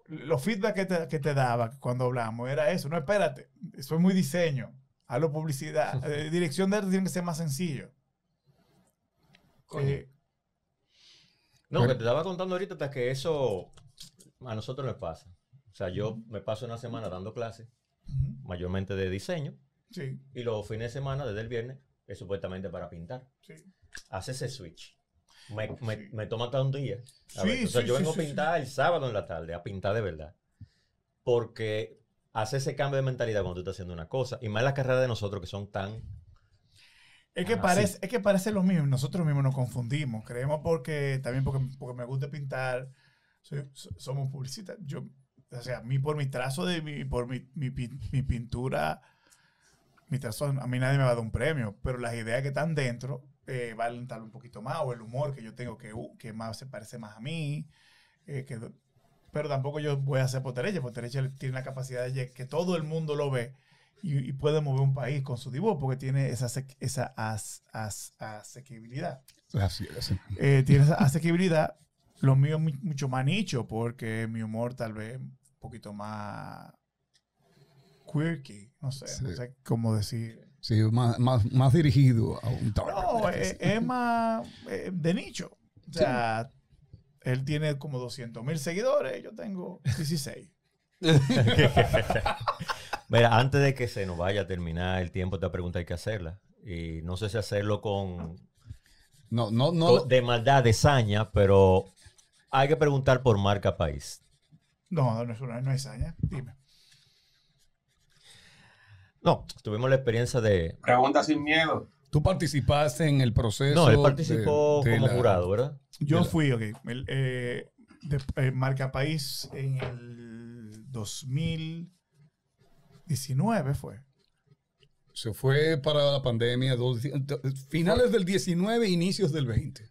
los feedback que te, que te daba cuando hablamos era eso. No, espérate, soy muy diseño, hazlo publicidad. [LAUGHS] Eh, dirección de arte tiene que ser más sencillo. Eh, No, Pero- que te estaba contando ahorita hasta que eso a nosotros nos pasa. O sea, yo me paso una semana dando clases, mayormente de diseño, sí, y los fines de semana, desde el viernes, es supuestamente para pintar. sí. Hace ese switch. Me, me, Sí. me toma hasta un día. A Sí, ver, entonces yo vengo a pintar el sábado en la tarde, a pintar de verdad. Porque hace ese cambio de mentalidad cuando tú estás haciendo una cosa. Y más las carreras de nosotros que son tan... Es que, Ah, parece, es que parece lo mismo. Nosotros mismos nos confundimos. Creemos porque también porque, porque me gusta pintar, soy- so- somos publicistas. Yo, o sea, a mí por mi trazo de mi, por mi, mi, mi pintura, mi trazo, a mí nadie me va a dar un premio, pero las ideas que están dentro eh, valen tal un poquito más, o el humor que yo tengo que, uh, que más se parece más a mí. eh, que, pero tampoco yo voy a hacer Potereche. Potereche tiene la capacidad de que todo el mundo lo ve y, y puede mover un país con su dibujo porque tiene esa, esa as- as- asequibilidad. Así es. Eh, tiene esa asequibilidad. Lo mío es mu- mucho más nicho porque mi humor tal vez un poquito más quirky, no sé, no Sí. sé cómo decir. Sí, más, más, más dirigido a un target. No, es, es más eh, de nicho. O sea, él tiene como 200 mil seguidores, yo tengo 16. [LAUGHS] Mira, antes de que se nos vaya a terminar el tiempo, esta pregunta hay que hacerla. Y no sé si hacerlo con, No, no, no. con- de maldad, de saña, pero hay que preguntar por marca país. No, no es una, no es hazaña. Dime. No, tuvimos la experiencia de... Pregunta sin miedo. Tú participaste en el proceso. No, él participó de como la- jurado, ¿verdad? Yo la- fui, ok. el, eh, de, eh, Marca País en el 2019 fue. Se fue para la pandemia, dos- finales del 19, inicios del 20.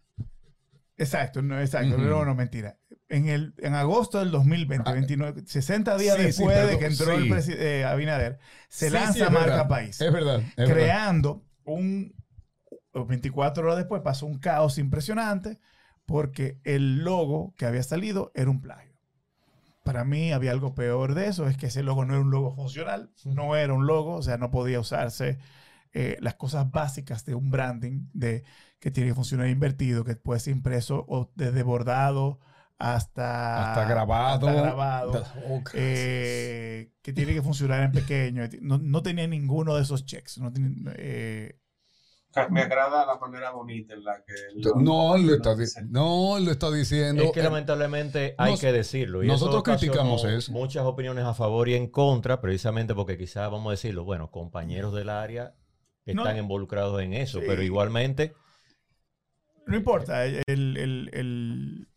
Exacto, no, exacto. No, no, mentira. En, el, en agosto del 2020, 29, 60 días Ah, sí, después de que entró sí. el eh, Abinader, se Sí, lanza Marca verdad. País. Es verdad. es verdad. Un... o 24 horas después pasó un caos impresionante porque el logo que había salido era un plagio. Para mí había algo peor de eso, es que ese logo no era un logo funcional, no era un logo, o sea, no podía usarse eh, las cosas básicas de un branding, de que tiene que funcionar invertido, que puede ser impreso o desde bordado hasta, Hasta grabado. hasta grabado, Oh, eh, que tiene que funcionar en pequeño. No, no tenía ninguno de esos checks. No tenía, eh, Me agrada la manera bonita en la que... lo- No, él lo está, no, lo está diciendo. Es que eh, lamentablemente hay nos- que decirlo. Y nosotros criticamos eso. Muchas opiniones a favor y en contra, precisamente porque quizás, vamos a decirlo, bueno, compañeros del área están No. involucrados en eso, Sí. pero igualmente No importa, el, el- el-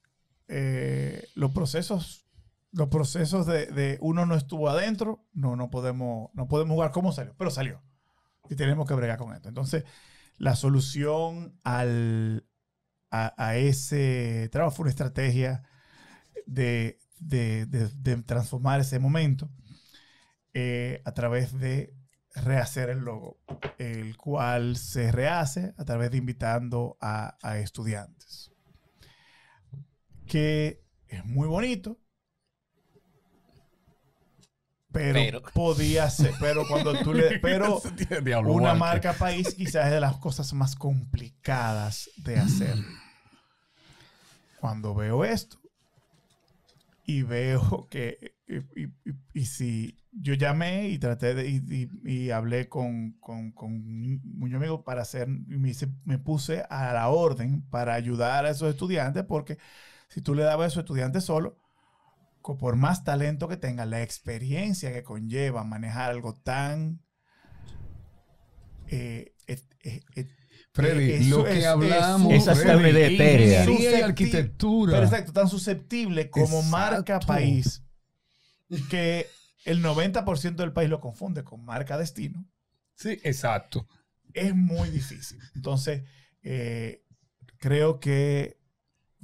eh, los procesos, los procesos de, uno no estuvo adentro, no, no podemos, no podemos jugar cómo salió, pero salió. Y tenemos que bregar con esto. Entonces, la solución al, a, ese trabajo fue una estrategia de, de- de- transformar ese momento eh, a través de rehacer el logo, el cual se rehace a través de invitando a estudiantes. Que es muy bonito, pero, Pero. podía ser, pero cuando tú le, [LAUGHS] pero Diablo, una Walker. marca país quizás es de las cosas más complicadas de hacer. Cuando veo esto y veo que y, y- y- y si yo llamé y traté de y, hablé con, con, con mi amigo para hacer y me, hice- me puse a la orden para ayudar a esos estudiantes porque si tú le dabas a esos estudiantes solo por más talento que tengan, la experiencia que conlleva manejar algo tan eh, et- Freddy, eh, eso lo que es- hablamos. es Suscepti- arquitectura. Perfecto, tan susceptible como Exacto. marca país que el 90% del país lo confunde con marca destino. Sí, exacto. Es muy difícil. Entonces, eh, creo que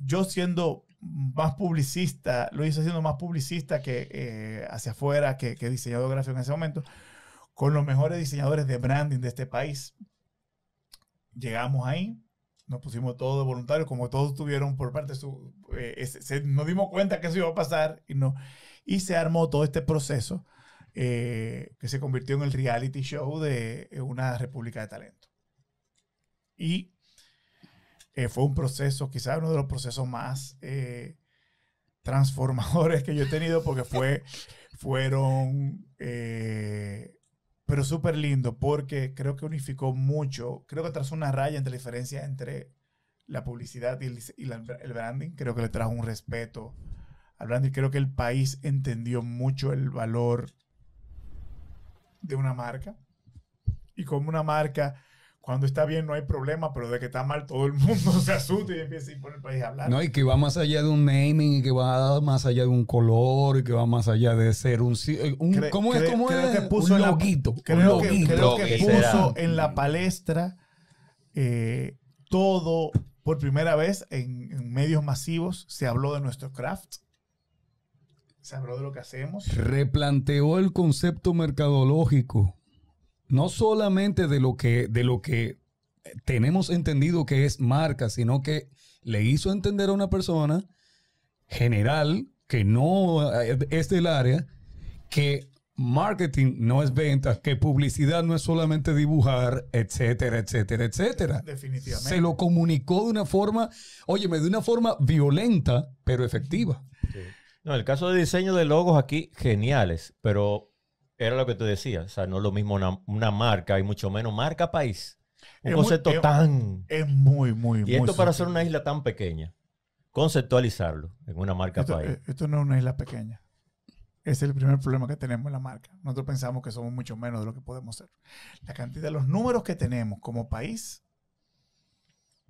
yo siendo más publicista, lo hice siendo más publicista que eh, hacia afuera, que, que diseñador gráfico en ese momento, con los mejores diseñadores de branding de este país. Llegamos ahí, nos pusimos todos de voluntarios, como todos tuvieron por parte de su... eh, ese- se- nos dimos cuenta que eso iba a pasar y, no, y se armó todo este proceso eh, que se convirtió en el reality show de eh, una República de Talento. Y eh, fue un proceso, quizás uno de los procesos más eh, transformadores que yo he tenido porque fue, fueron, eh, pero súper lindo porque creo que unificó mucho, creo que trazó una raya entre la diferencia entre la publicidad y el, el branding, creo que le trajo un respeto al branding, creo que el país entendió mucho el valor de una marca y como una marca cuando está bien no hay problema, pero de que está mal todo el mundo [LAUGHS] se asusta y empieza a ir por el país a hablar. No, y que va más allá de un naming, y que va más allá de un color, y que va más allá de ser un... si- eh, un Cre- ¿Cómo es? ¿Cómo creo es? que puso un en la- loguito. Creo un que, loguito. creo que ¿Qué puso en la palestra eh, todo por primera vez en, en medios masivos. Se habló de nuestro craft. Se habló de lo que hacemos. replanteó el concepto mercadológico. No solamente de lo que, de lo que tenemos entendido que es marca, sino que le hizo entender a una persona general que no eh, es del área que marketing no es venta, que publicidad no es solamente dibujar, etcétera, etcétera, etcétera. Definitivamente. Se lo comunicó de una forma, óyeme, de una forma violenta, pero efectiva. No, el caso de diseño de logos aquí, geniales, pero era lo que tú decías, o sea, no es lo mismo una, una marca y mucho menos marca país. Un Es muy- concepto es- tan... Es muy, muy, Y muy esto para hacer una isla tan pequeña, conceptualizarlo en una marca Esto, país. eh, esto no es una isla pequeña. Ese es el primer problema que tenemos en la marca. Nosotros pensamos que somos mucho menos de lo que podemos ser. La cantidad de los números que tenemos como país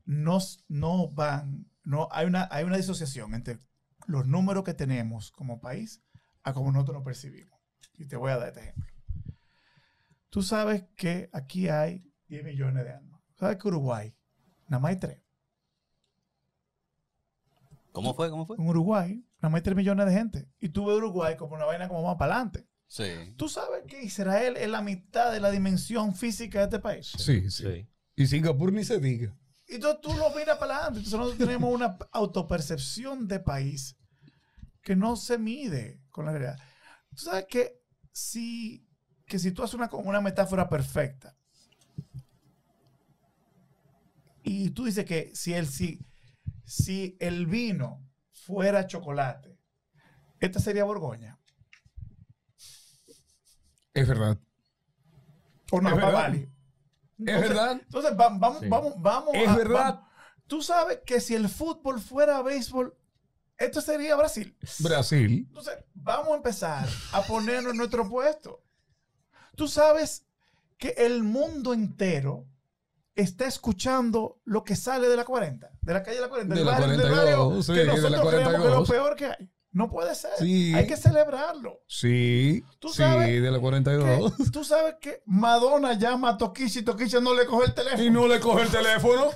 nos, no van, no, hay, una, hay una disociación entre los números que tenemos como país a como nosotros nos percibimos. Y te voy a dar este ejemplo. Tú sabes que aquí hay 10 millones de almas. ¿Sabes que Uruguay nada más hay 3? ¿Cómo fue? ¿Cómo fue? En Uruguay nada más hay 3 millones de gente. Y tú ves Uruguay como una vaina como más para adelante. Sí. ¿Tú sabes que Israel es la mitad de la dimensión física de este país? Sí, sí. Sí. Y Singapur ni se diga. Y entonces tú lo miras para adelante. Entonces nosotros tenemos una autopercepción de país que no se mide con la realidad. Tú sabes que si, que si tú haces una, una metáfora perfecta y tú dices que si el, si, si el vino fuera chocolate, esta sería Borgoña. Es verdad. O Es Napa verdad. Valley. Es verdad. Entonces, va- vamos, Sí. vamos, vamos. Es a- verdad. vamos. Tú sabes que si el fútbol fuera béisbol, esto sería Brasil. Brasil. Entonces, vamos a empezar a ponernos en nuestro puesto. Tú sabes que el mundo entero está escuchando lo que sale de la 40, de la calle de la 40, De del la barrio, del 42, barrio, sí, que de la nosotros creemos que es lo 42. peor que hay. No puede ser. Sí. Hay que celebrarlo. Sí. Tú sí, sabes de la Que- 42. Tú sabes que Madonna llama a Tokichi y Tokichi no le coge el teléfono. Y no le coge el teléfono.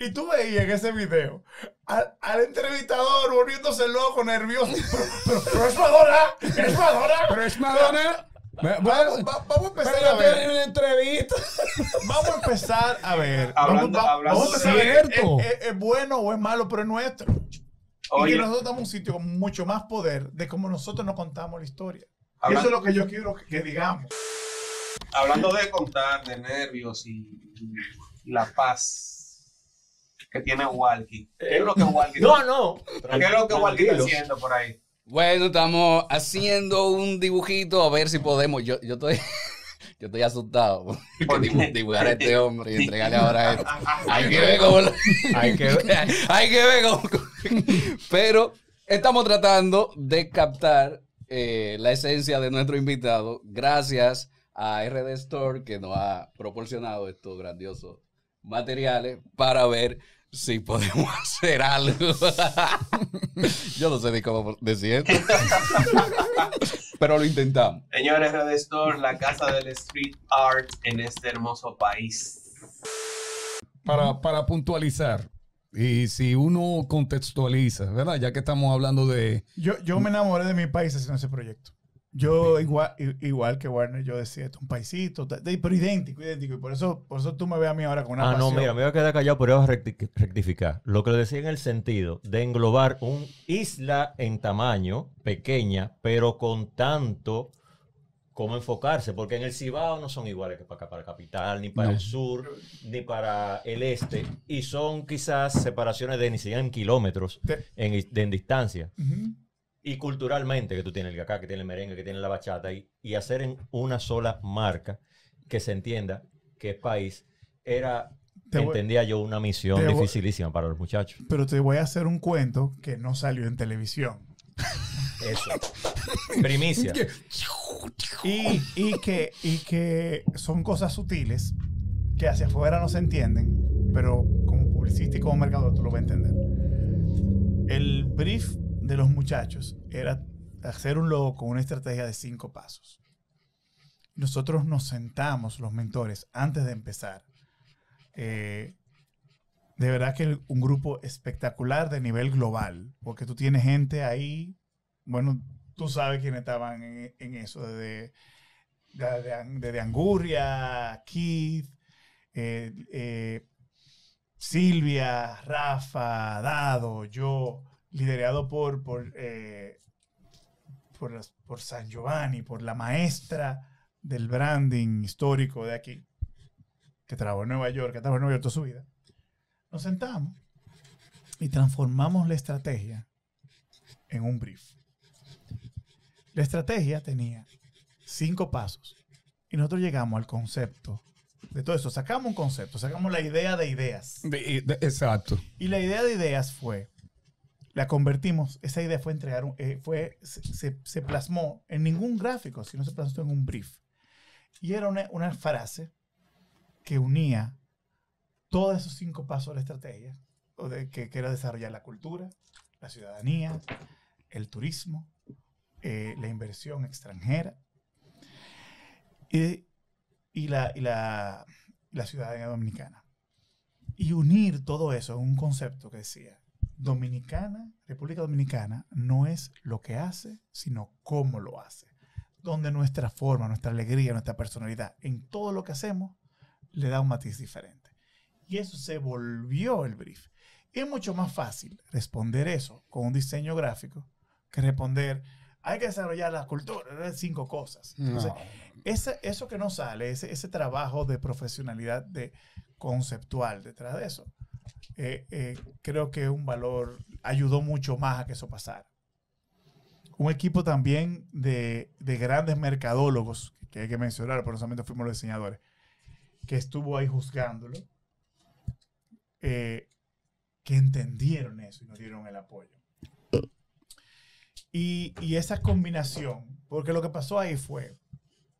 Y tú veías en ese video al, al entrevistador volviéndose loco, nervioso. [LAUGHS] Pero, pero, pero es Madonna, es Madonna. Pero es Madonna. Vamos, va- vamos a empezar Pero a ver. una entrevista. Vamos a empezar a ver. Hablando- vamos, va- hablando vamos a empezar a ver. ¿Es, es- es bueno o es malo, pero es nuestro. y Oye, que nosotros damos un sitio con mucho más poder de cómo nosotros nos contamos la historia. Y Habla- eso es lo que yo quiero que, que digamos. hablando de contar, de nervios y, y la paz que tiene Walkie. ¿Qué es lo que Walkie No, no. ¿Qué es lo que Walkie está haciendo por ahí? Bueno, estamos haciendo un dibujito a ver si podemos. Yo, yo estoy. [LAUGHS] Yo estoy asustado porque ¿Por [LAUGHS] [LAUGHS] dibujar a este hombre y entregarle ahora esto. Hay que ver cómo lo- Hay que Hay que ver cómo. Pero estamos tratando de captar eh, la esencia de nuestro invitado gracias a RD Store que nos ha proporcionado estos grandiosos materiales para ver si podemos [LAUGHS] hacer algo. [LAUGHS] Yo no sé ni cómo decir esto. [LAUGHS] Pero lo intentamos. Señores, Red Store, la casa del street art en este hermoso país. Para, para puntualizar. Y si uno contextualiza, ¿verdad? Ya que estamos hablando de... Yo, yo me enamoré de mi país haciendo ese proyecto. Yo, igual, i- igual que Warner, yo decía, esto es un paisito, pero idéntico, idéntico. Y por eso, por eso tú me ves a mí ahora con una Ah, no, mira, me voy a quedar callado, pero voy a recti- rectificar. Lo que le decía en el sentido de englobar un isla en tamaño, pequeña, pero con tanto como enfocarse, porque en el Cibao no son iguales que para acá, para la capital, ni para No. el sur, ni para el este, y son quizás separaciones de ni siquiera en kilómetros en, de- en distancia. Ujú. Y culturalmente, que tú tienes el gacá, que tiene el merengue, que tiene la bachata, y, y hacer en una sola marca que se entienda que es país, era, Te voy- entendía yo, una misión dificilísima para los muchachos. Pero te voy a hacer un cuento que no salió en televisión. Eso. Primicia. [LAUGHS] Y, y que, y que son cosas sutiles que hacia afuera no se entienden, pero como publicista y como mercador tú lo vas a entender. El brief de los muchachos era hacer un logo con una estrategia de cinco pasos. Nosotros nos sentamos, los mentores, antes de empezar. Eh, de verdad que un grupo espectacular de nivel global, porque tú tienes gente ahí, bueno, tú sabes quiénes estaban en, eso, desde, desde, desde Angurria, Keith, eh, eh, Silvia, Rafa, Dado, yo, liderado por, por, eh, por, las- por San Giovanni, por la maestra del branding histórico de aquí, que trabajó en Nueva York, que trabajó en Nueva York toda su vida. Nos sentamos y transformamos la estrategia en un brief. La estrategia tenía cinco pasos y nosotros llegamos al concepto de todo eso. Sacamos un concepto, sacamos la idea de ideas. de- de- exacto. Y la idea de ideas fue, la convertimos, esa idea fue entregar, eh, fue, se, se- se plasmó en ningún gráfico, sino se plasmó en un brief. Y era una, una frase que unía todos esos cinco pasos de la estrategia, o de- que, que era desarrollar la cultura, la ciudadanía, el turismo, eh, la inversión extranjera y, y la, y la- la ciudadanía dominicana y unir todo eso en un concepto que decía, Dominicana, República Dominicana, no es lo que hace, sino cómo lo hace. Donde nuestra forma, nuestra alegría, nuestra personalidad, en todo lo que hacemos, le da un matiz diferente. Y eso se volvió el brief. Y es mucho más fácil responder eso con un diseño gráfico que responder, hay que desarrollar la cultura, de cinco cosas. Entonces, No. ese, eso que no sale, ese, ese trabajo de profesionalidad de conceptual detrás de eso, eh, eh, creo que un valor ayudó mucho más a que eso pasara. Un equipo también de, de grandes mercadólogos, que hay que mencionar, pero no solamente fuimos los diseñadores, que estuvo ahí juzgándolo, eh, que entendieron eso y nos dieron el apoyo. Y, y esa combinación, porque lo que pasó ahí fue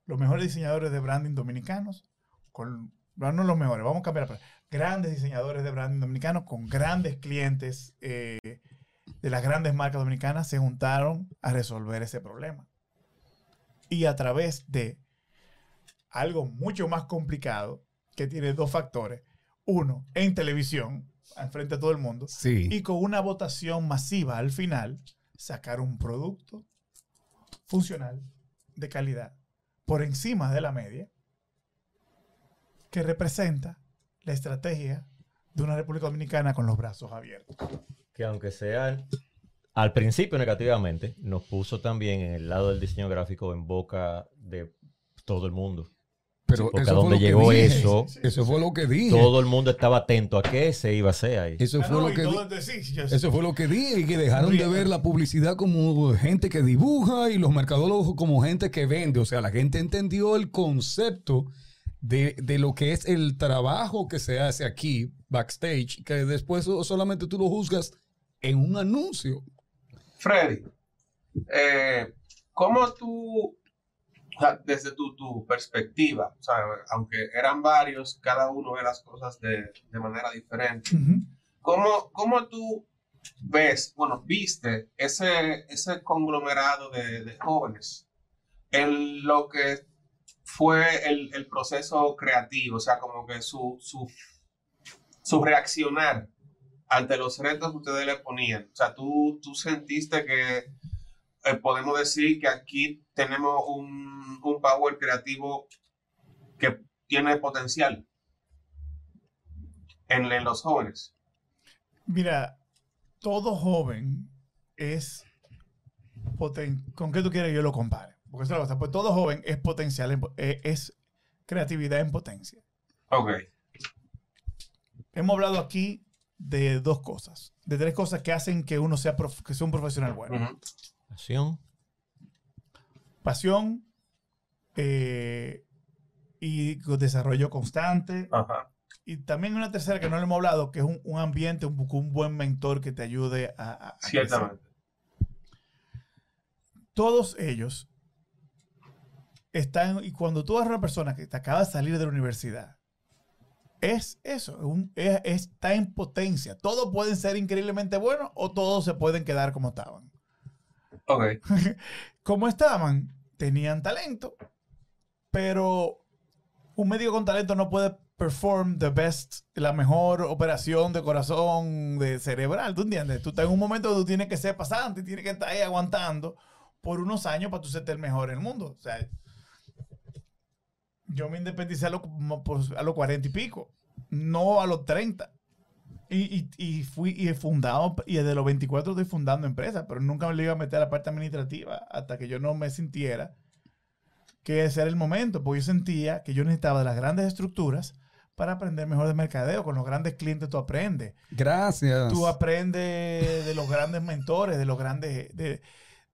los mejores diseñadores de branding dominicanos, con, no no los mejores, vamos a cambiar grandes diseñadores de branding dominicanos con grandes clientes eh, de las grandes marcas dominicanas se juntaron a resolver ese problema. Y a través de algo mucho más complicado, que tiene dos factores. Uno, en televisión, al frente a todo el mundo, Sí. y con una votación masiva al final, sacar un producto funcional, de calidad, por encima de la media, que representa la estrategia de una República Dominicana con los brazos abiertos. que aunque sea al principio negativamente, nos puso también en el lado del diseño gráfico en boca de todo el mundo. Pero Porque eso a fue donde lo que llegó dije. eso, Eso fue lo que dije. todo el mundo estaba atento a qué se iba a hacer ahí. Eso Ah, fue no, lo que di- Eso fue lo que dije, y que dejaron de ver la publicidad como gente que dibuja y los mercadólogos como gente que vende. O sea, la gente entendió el concepto de, de lo que es el trabajo que se hace aquí, backstage, que después so- solamente tú lo juzgas en un anuncio. Freddy, eh, ¿cómo tú, desde tu, tu perspectiva, o sea, aunque eran varios, cada uno ve las cosas de, de manera diferente. ¿cómo, cómo tú ves, bueno, viste ese, ese conglomerado de, de jóvenes en lo que fue el, el proceso creativo, o sea, como que su, su, su reaccionar ante los retos que ustedes le ponían. O sea, tú, tú sentiste que eh, podemos decir que aquí tenemos un, un power creativo que tiene potencial en, en los jóvenes. Mira, todo joven es poten- ¿Con qué tú quieres que yo lo compare? Porque eso es la cosa. Pues todo joven es potencial, en po- eh, es creatividad en potencia. Ok. Hemos hablado aquí de dos cosas, de tres cosas que hacen que uno sea, prof- que sea un profesional bueno. Acción. Pasión eh, y desarrollo constante. Ajá. Y también una tercera que no le hemos hablado, que es un, un ambiente, un, un buen mentor que te ayude a, a- a crecer. Ciertamente. todos ellos están, y cuando tú eres una persona que te acaba de salir de la universidad, es eso, un- es- está en potencia. Todos pueden ser increíblemente buenos o todos se pueden quedar como estaban. Ok. [LAUGHS] Como estaban, tenían talento, pero un médico con talento no puede perform the best, la mejor operación de corazón, de cerebral, ¿tú entiendes? Tú estás en un momento donde tú tienes que ser pasante, tienes que estar ahí aguantando por unos años para tú ser el mejor en el mundo. O sea, yo me independicé a, los- por- a los 40 y pico, no a los 30. Y, y, y fui y he fundado, y desde los 24 estoy fundando empresas, pero nunca me le iba a meter a la parte administrativa hasta que yo no me sintiera que ese era el momento, porque yo sentía que yo necesitaba de las grandes estructuras para aprender mejor de mercadeo. Con los grandes clientes tú aprendes. Gracias. Tú aprendes de los grandes mentores, de los grandes, de,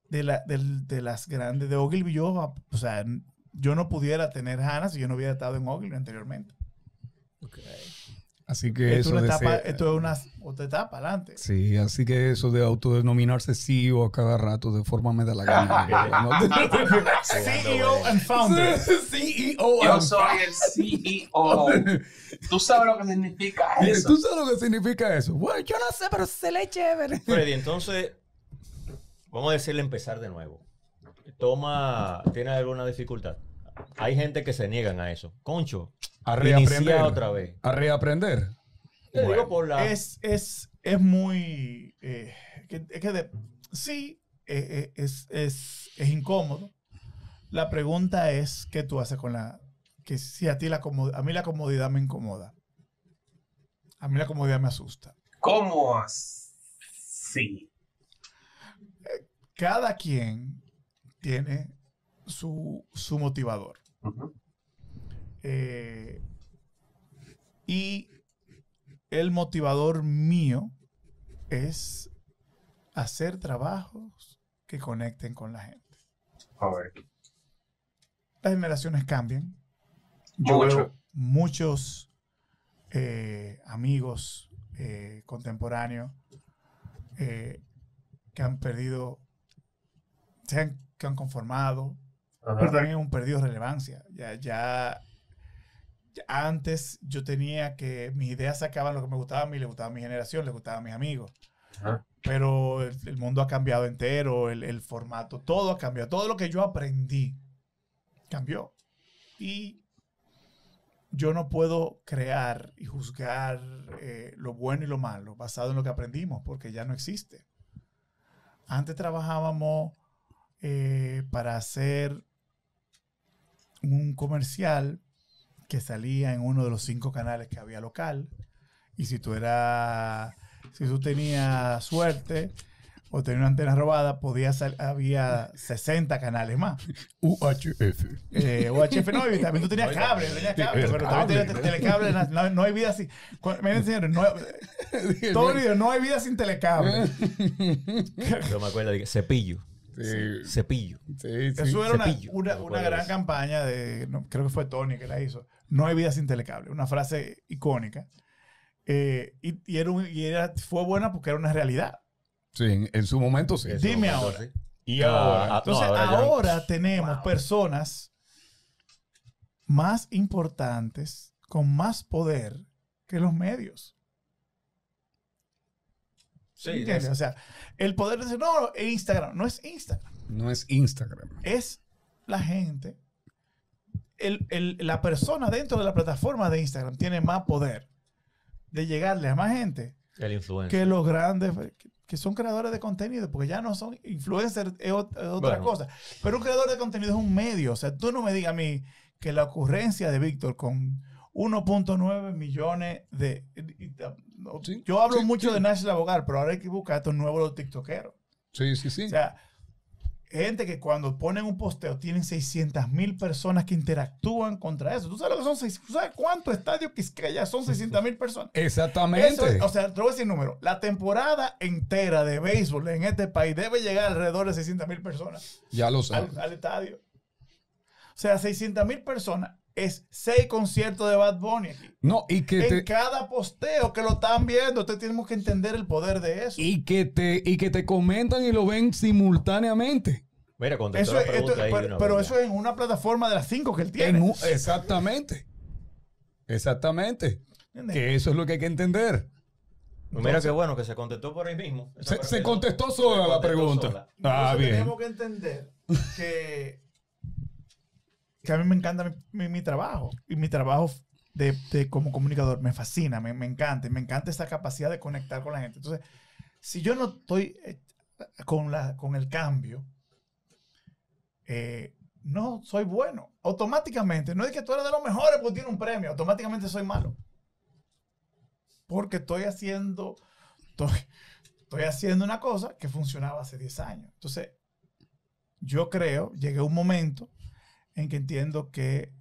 de, la- del- de las grandes, de Ogilvy. Yo, o sea, yo no pudiera tener Hannah si yo no hubiera estado en Ogilvy anteriormente. Así que Esto, eso una etapa, ser- esto es una otra etapa adelante. Sí, así que eso de autodenominarse CEO a cada rato de forma me da la gana. [LAUGHS] CEO [LAUGHS] and founder. [LAUGHS] CEO. Yo soy el CEO. ¿Tú sabes lo que significa eso? ¿Tú sabes lo que significa eso? Bueno, yo no sé, pero se le chévere. Freddy, entonces, vamos a decirle empezar de nuevo. Toma, ¿tiene alguna dificultad? Hay gente que se niegan a eso. Concho, A reaprender. otra vez. A reaprender. Te Bueno, digo por la... Es, es, es muy. eh, que- es que de- sí, eh, eh, es, es, es incómodo. La pregunta es: ¿qué tú haces con la. Que si a ti la comodidad. A mí la comodidad me incomoda. A mí la comodidad me asusta. ¿Cómo así? Cada quien tiene su, su motivador. Eh, y el motivador mío es hacer trabajos que conecten con la gente. A ver. Las generaciones cambian. Yo Mucho. veo, muchos eh, amigos eh, contemporáneos eh, que han perdido, se han, que han conformado, pero también han perdido relevancia. Ya, ya, ya antes yo tenía que mis ideas sacaban lo que me gustaba a mí, le gustaba a mi generación, le gustaba a mis amigos. Ajá. Pero el, el mundo ha cambiado entero, el, el formato, todo ha cambiado. Todo lo que yo aprendí cambió. Y yo no puedo crear y juzgar eh, lo bueno y lo malo basado en lo que aprendimos, porque ya no existe. Antes trabajábamos eh, para hacer un comercial que salía en uno de los cinco canales que había local. Y si tú eras, si tú tenías suerte o tenías una antena robada, podía sal- había 60 canales más. UHF. Eh, UHF no, y también tú tenías cable, tenías cable, pero también tenías telecable, no, no- hay vida sin. Miren, señores, no, [LAUGHS] todo el video, no hay vida sin telecable. [LAUGHS] Yo me acuerdo de cepillo. Sí, Cepillo. sí, sí. Eso era una, cepillo. una, una gran campaña de, no, creo que fue Tony que la hizo. No hay vida sin telecable, una frase icónica. Eh, y, y era un- y era, fue buena porque era una realidad. Sí, en, en su momento sí. Dime ahora. sí. Y Ah, ahora. ah, no, Entonces, ahora ahora, ya no. tenemos personas más importantes, con más poder que los medios. Sí, ¿Entiendes? es- O sea, el poder de decir, no, Instagram, no es Instagram, No es Instagram. es la gente. El- el- la persona dentro de la plataforma de Instagram tiene más poder de llegarle a más gente el influencer. que los grandes que- que son creadores de contenido, porque ya no son influencers, es, ot- es otra Bueno. cosa. Pero un creador de contenido es un medio. O sea, tú no me digas a mí que la ocurrencia de Víctor con 1.9 millones de... no, Sí, yo hablo sí, mucho sí. de National Abogar, pero ahora hay que buscar estos nuevos tiktokeros. Sí, sí, sí. O sea, gente que cuando ponen un posteo tienen 600 mil personas que interactúan contra eso. ¿Tú sabes lo que son? ¿Tú sabes cuánto estadio Quisqueya son 600 mil personas? Exactamente. Eso o sea, te voy a decir el número. La temporada entera de béisbol en este país debe llegar alrededor de 600 mil personas ya lo sabes. al, al estadio. O sea, 600 mil personas es seis conciertos de Bad Bunny aquí. No, y que En te, cada posteo que lo están viendo, ustedes tenemos que entender el poder de eso. y que te, y que te comentan y lo ven simultáneamente. Mira, contestó Eso la esto- ahí pero eso es en una plataforma de las cinco que él tiene. En un- exactamente. Exactamente. ¿Entiendes? Que eso es lo que hay que entender. Mira qué bueno que se contestó por ahí mismo. Se, contestó se sola la pregunta. sola. Ah, Entonces bien. tenemos que entender que, que a mí me encanta mi, mi- trabajo. Y mi trabajo de, de como comunicador me fascina, me, me encanta. Me encanta esa capacidad de conectar con la gente. Entonces, si yo no estoy eh, con, la, con el cambio, eh, no soy bueno. Automáticamente, no es que tú eres de los mejores porque tienes un premio, automáticamente soy malo. Porque estoy haciendo, estoy, estoy haciendo una cosa que funcionaba hace 10 años. Entonces, yo creo, llegué a un momento en que entiendo que,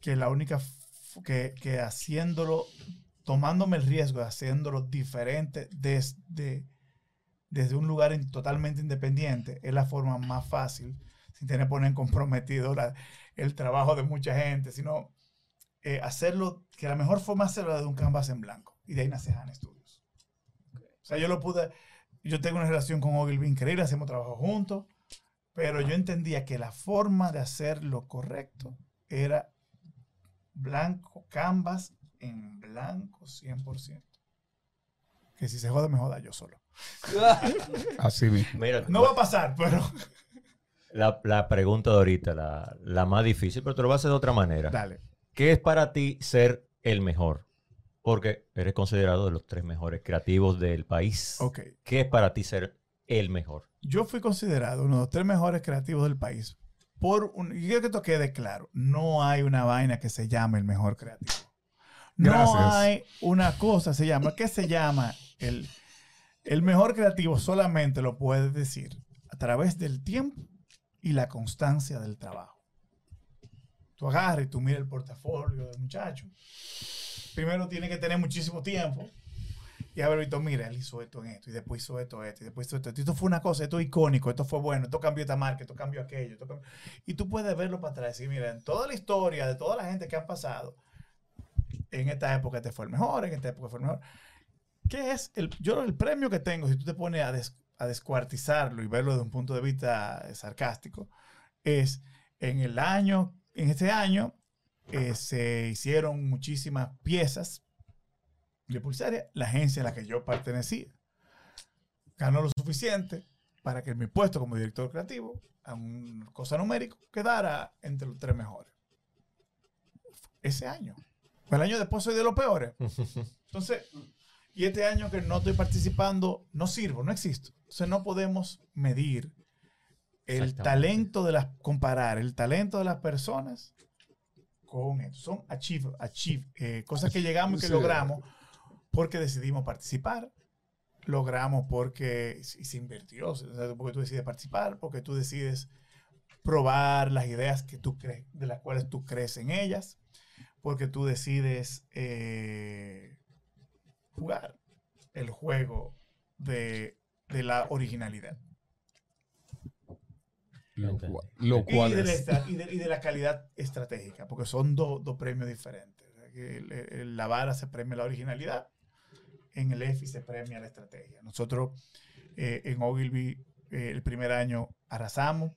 que la única, que, que haciéndolo, tomándome el riesgo de haciéndolo diferente desde, desde un lugar in- totalmente independiente, es la forma más fácil, sin tener que poner comprometido la- el trabajo de mucha gente, sino eh, hacerlo, que la mejor forma es hacerlo de un canvas en blanco. Y de ahí nace Han Studios. O sea, yo lo pude, yo tengo una relación con Ogilvy increíble, hacemos trabajo juntos, pero yo entendía que la forma de hacer lo correcto era blanco, canvas en blanco 100%. Que si se joda, me joda yo solo. [LAUGHS] Así mismo. Mira, No va a pasar, pero [LAUGHS] la, la pregunta de ahorita, la, la más difícil, pero te lo voy a hacer de otra manera. dale. ¿Qué es para ti ser el mejor? Porque eres considerado de los tres mejores creativos del país. Ok. ¿Qué es para ti ser el mejor? Yo fui considerado uno de los tres mejores creativos del país. Por un, y quiero que esto quede claro. No hay una vaina que se llame el mejor creativo. No Gracias. hay una cosa, se llama, ¿qué se llama? El, el mejor creativo solamente lo puedes decir a través del tiempo y la constancia del trabajo. Tú agarras y tú miras el portafolio del muchacho. Primero tiene que tener muchísimo tiempo y haber visto, mira, él hizo esto en esto, y después hizo esto, esto, y después hizo esto, esto. Esto fue una cosa, esto es icónico, esto fue bueno, esto cambió esta marca, esto cambió aquello. esto cambió- Y tú puedes verlo para atrás y decir, mira, en toda la historia de toda la gente que han pasado, en esta época este fue el mejor, en esta época fue el mejor. ¿Qué es el, yo el premio que tengo, si tú te pones a, des- a descuartizarlo y verlo desde un punto de vista eh, sarcástico, es en el año, en este año, eh, se hicieron muchísimas piezas de publicitaria, la agencia a la que yo pertenecía ganó lo suficiente para que mi puesto como director creativo, a una cosa numérico, quedara entre los tres mejores. Ese año. El año después soy de los peores. [LAUGHS] Entonces, y este año que no estoy participando, no sirvo, no existo. Entonces no podemos medir el talento de las, comparar el talento de las personas con esto. Son achieve, achieve, eh, cosas que llegamos y que Sí. logramos porque decidimos participar. Logramos porque y se invirtió, o sea, porque tú decides participar, porque tú decides probar las ideas que tú crees, de las cuales tú crees en ellas, porque tú decides eh, jugar el juego de, de la originalidad. Lo cual, lo Y cual de, la, y de- y de la calidad estratégica, porque son dos dos premios diferentes. La vara se premia la originalidad, en el EFI se premia la estrategia. Nosotros eh, en Ogilvy eh, el primer año arrasamos,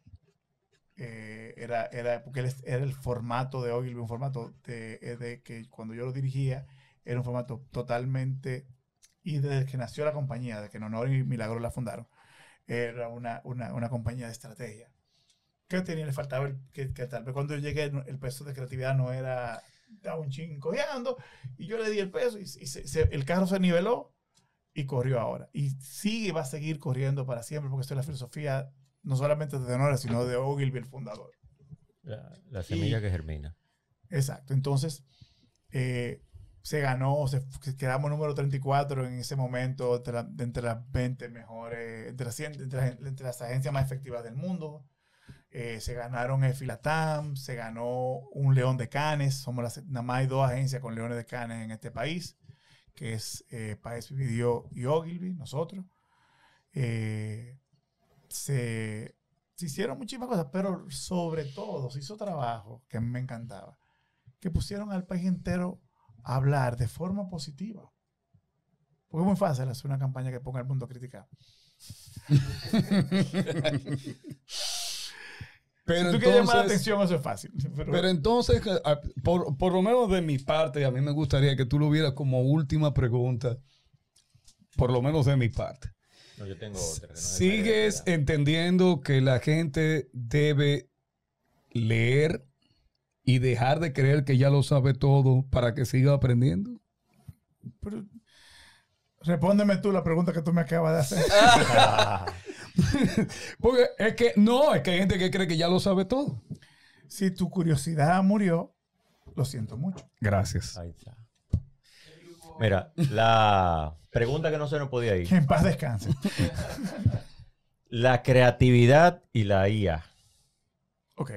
eh, era, era, porque era el formato de Ogilvy, un formato de, eh, de que cuando yo lo dirigía era un formato totalmente, y desde que nació la compañía, desde que Honor y Milagro la fundaron, era una, una, una compañía de estrategia. Que tenía, le faltaba el- que, que tal vez cuando yo llegué el peso de creatividad no era, estaba un chin cojeando y yo le di el peso y, y se- se- el carro se niveló y corrió ahora. Y sigue va a seguir corriendo para siempre porque esto es la filosofía no solamente de Honora, sino de Ogilvy, el fundador. La, la semilla Y- que germina. Exacto. Entonces, eh, se ganó, se, quedamos número 34 en ese momento entre, la- entre las 20 mejores, entre las, 100 entre, las- entre las agencias más efectivas del mundo. Eh, se ganaron el Filatam, se ganó un León de Canes. Somos las, nada más hay dos agencias con Leones de Canes en este país, que es eh, Paez y Ogilvy, nosotros. Eh, se, se hicieron muchísimas cosas, pero sobre todo se hizo trabajo que me encantaba, que pusieron al país entero a hablar de forma positiva. Porque es muy fácil hacer una campaña que ponga al mundo a criticar. [LAUGHS] Pero si tú quieres llamar la entonces, atención, eso es fácil. [LAUGHS] Pero, pero entonces, por, por lo menos de mi parte, a mí me gustaría que tú lo vieras como última pregunta. Por lo menos de mi parte. No, yo tengo otra. que no es ¿Sigues entendiendo que la gente debe leer y dejar de creer que ya lo sabe todo para que siga aprendiendo? pero- respóndeme tú la pregunta que tú me acabas de hacer. [LAUGHS] [LAUGHS] [LAUGHS] Porque es que no, es que hay gente que cree que ya lo sabe todo. si tu curiosidad murió, lo siento mucho. Gracias. Ahí está. Mira, la pregunta que no se nos podía ir. Que en paz descanse. [LAUGHS] La creatividad y la IA. Ok.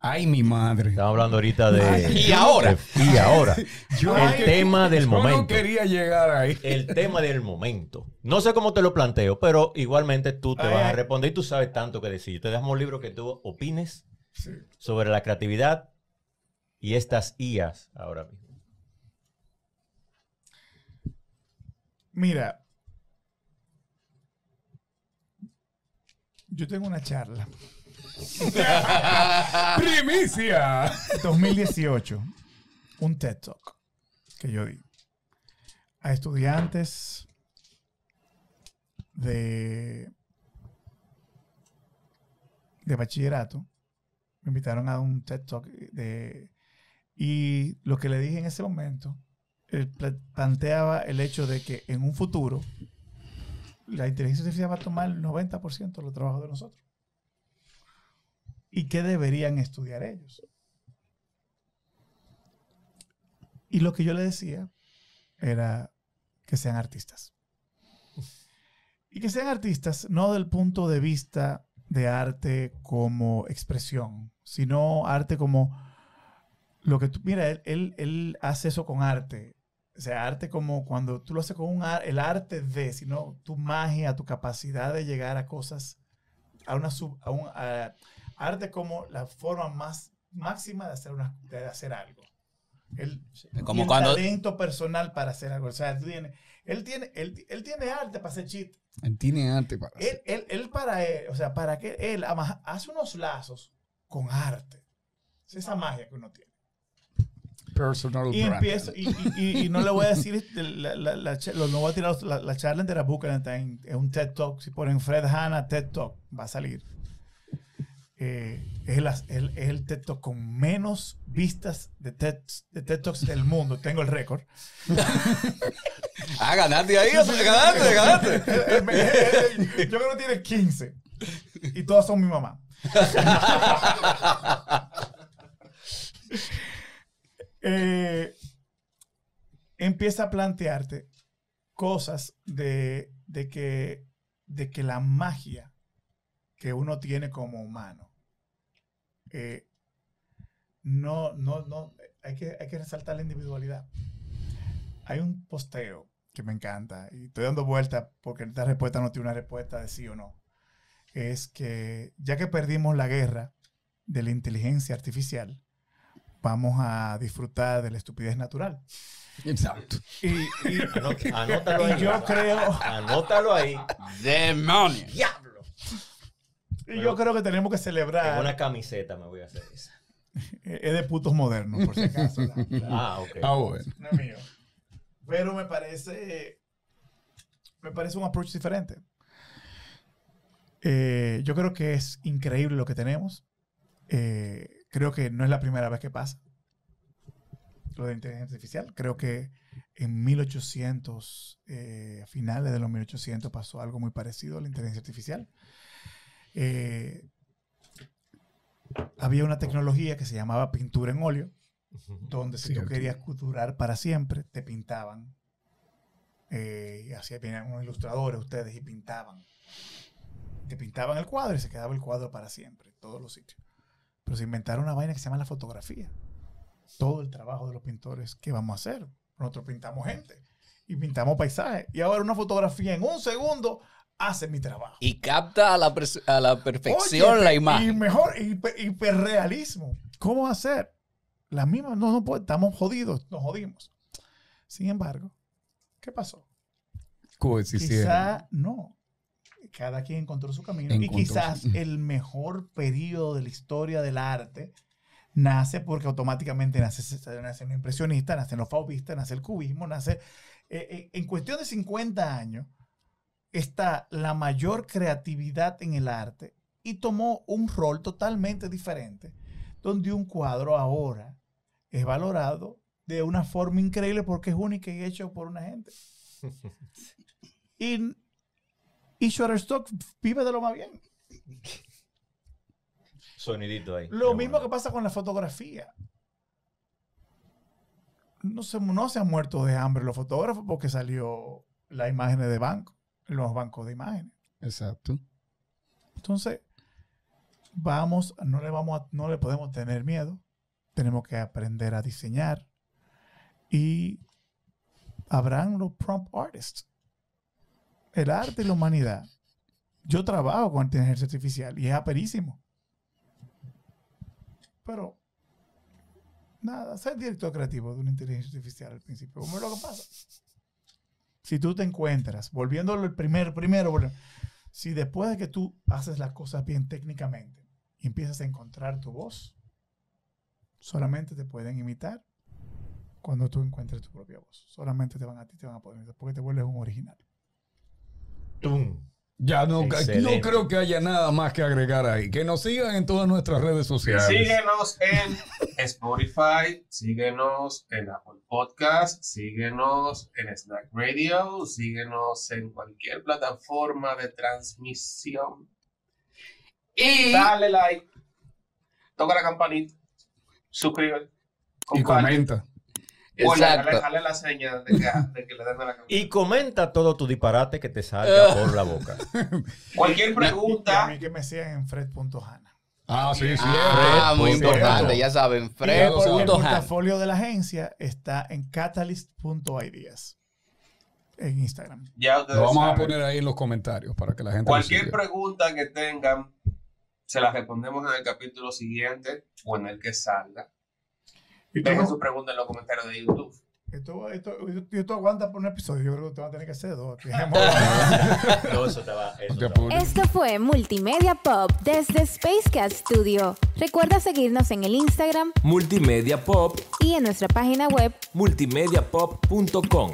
Ay, mi madre. Estamos hablando ahorita de... Y ahora. Y ahora. [LAUGHS] Yo el tema del yo momento. no quería llegar ahí. El tema del momento. No sé cómo te lo planteo, pero igualmente tú te Ay, vas a responder y tú sabes tanto que decir. Te dejamos un libro que tú opines Sí. sobre la creatividad y estas IAs ahora mismo. Mira, yo tengo una charla. ¡Primicia! 2018, un TED Talk que yo di a estudiantes de, de bachillerato. Me invitaron a un TED Talk de, y lo que le dije en ese momento, pla- planteaba el hecho de que en un futuro la inteligencia artificial va a tomar el 90% de los trabajos de nosotros. ¿Y qué deberían estudiar ellos? Y lo que yo le decía era que sean artistas. Y que sean artistas no del punto de vista de arte como expresión, sino arte como lo que tú... Mira, él, él, él hace eso con arte O sea, arte como cuando tú lo haces con un el arte de, sino tu magia, tu capacidad de llegar a cosas, a una sub, a a- arte como la forma más máxima de hacer, una, de hacer algo. El, Como cuando- talento personal para hacer algo. O sea, tú tienes- él, tiene, él, él tiene arte para hacer chiste. Él tiene arte para Él, él, él para él, o sea, para que él ama- hace unos lazos con arte. Es esa magia que uno tiene. personal Y brand. empiezo, y, y- y- y no le voy a decir, este, la, la, la, no voy a tirar la, la charla entera, está en, en un TED Talk. Si ponen Fred Hanna TED Talk, va a salir. Eh, es, el, es el- es el TED Talk con menos vistas de TED, de TED Talks del mundo. Tengo el récord. [LAUGHS] Ah, ganaste ahí, ganaste, ganaste. [LAUGHS] Yo creo que tiene 15. Y todas son mi mamá. [LAUGHS] Eh, empieza a plantearte cosas de, de que, de que la magia que uno tiene como humano eh, no, no, no, hay que, hay que resaltar la individualidad. Hay un posteo que me encanta y estoy dando vuelta porque esta respuesta no tiene una respuesta de sí o no. Es que ya que perdimos la guerra de la inteligencia artificial, vamos a disfrutar de la estupidez natural. Exacto. Y, y- Anó- [LAUGHS] Anótalo ahí. yo creo, Anótalo ahí. ¡Demonio! Y yo creo que tenemos que En celebrar. una camiseta me voy a hacer esa. [LAUGHS] Es de putos modernos, por si acaso. la- la- [LAUGHS] Ah, ok. Ah, bueno. no es mío. Pero me parece, me parece un approach diferente. Eh, yo creo que es increíble lo que tenemos. Eh, creo que no es la primera vez que pasa lo de inteligencia artificial. Creo que en 1800, eh, a finales de los 1800, pasó algo muy parecido a la inteligencia artificial. Eh, había una tecnología que se llamaba pintura en óleo, donde si tú Cierto. querías durar para siempre, te pintaban. Eh, así venían unos ilustradores ustedes y pintaban. Te pintaban el cuadro y se quedaba el cuadro para siempre, todos los sitios. Pero se inventaron una vaina que se llama la fotografía. Todo el trabajo de los pintores, ¿qué vamos a hacer? Nosotros pintamos gente y pintamos paisajes. Y ahora una fotografía en un segundo hace mi trabajo. Y capta a la, a la perfección Oye, la Y imagen. mejor, hiper- hiperrealismo. ¿Cómo hacer? La misma, no, no puede, estamos jodidos, nos jodimos. Sin embargo, ¿qué pasó? Coexistieron. Quizá no. Cada quien encontró su camino. y quizás el mejor periodo de la historia del arte nace porque automáticamente nace, nace un impresionista, nacen los fauvistas, nace el cubismo, nace... eh, eh, en cuestión de 50 años está la mayor creatividad en el arte y tomó un rol totalmente diferente, donde un cuadro ahora es valorado de una forma increíble porque es única y hecho por una gente. [LAUGHS] Y, y Shutterstock vive de lo más bien. Sonidito ahí. Lo mismo bueno. que pasa con la fotografía. No se, no se han muerto de hambre los fotógrafos porque salió la imagen de banco, los bancos de imágenes. Exacto. Entonces, vamos, no le vamos a- no le podemos tener miedo. Tenemos que aprender a diseñar. Y habrán los prompt artists. El arte y la humanidad. Yo trabajo con inteligencia artificial y es aperísimo. Pero, nada, ser director creativo de una inteligencia artificial al principio, ¿cómo es lo que pasa? Si tú te encuentras, volviéndolo el primer, primero, si después de que tú haces las cosas bien técnicamente y empiezas a encontrar tu voz, solamente te pueden imitar cuando tú encuentres tu propia voz. Solamente te van a ti, te van a poder imitar porque te vuelves un original. ¡Tum! Ya no, no creo que haya nada más que agregar ahí. Que nos sigan en todas nuestras redes sociales. Síguenos en Spotify, síguenos en Apple Podcast, síguenos en Snack Radio, síguenos en cualquier plataforma de transmisión. Y Dale like, toca la campanita, suscríbete, Y comenta. Exacto. la señal de que, de que le den a la. Y comenta todo tu disparate que te salga [LAUGHS] por la boca. Cualquier Y a pregunta, mí que me sigan en fred.hana. Ah, sí, sí. Ah, muy importante, ya saben. Fred el, portafolio de la agencia está en catalyst.ideas en Instagram. Ya ustedes Lo vamos a poner ahí en los comentarios para que la gente Cualquier pregunta que tengan, se la respondemos en el capítulo siguiente o en el que salga. Dejen su pregunta en los comentarios de YouTube. esto, esto, esto aguanta por un episodio. Yo creo que usted va a tener que hacer dos. [LAUGHS] [LAUGHS] No, eso te va. Eso Te te va. Esto fue Multimedia Pop desde Spacecat Studio. Recuerda seguirnos en el Instagram Multimedia Pop, y en nuestra página web multimediapop.com.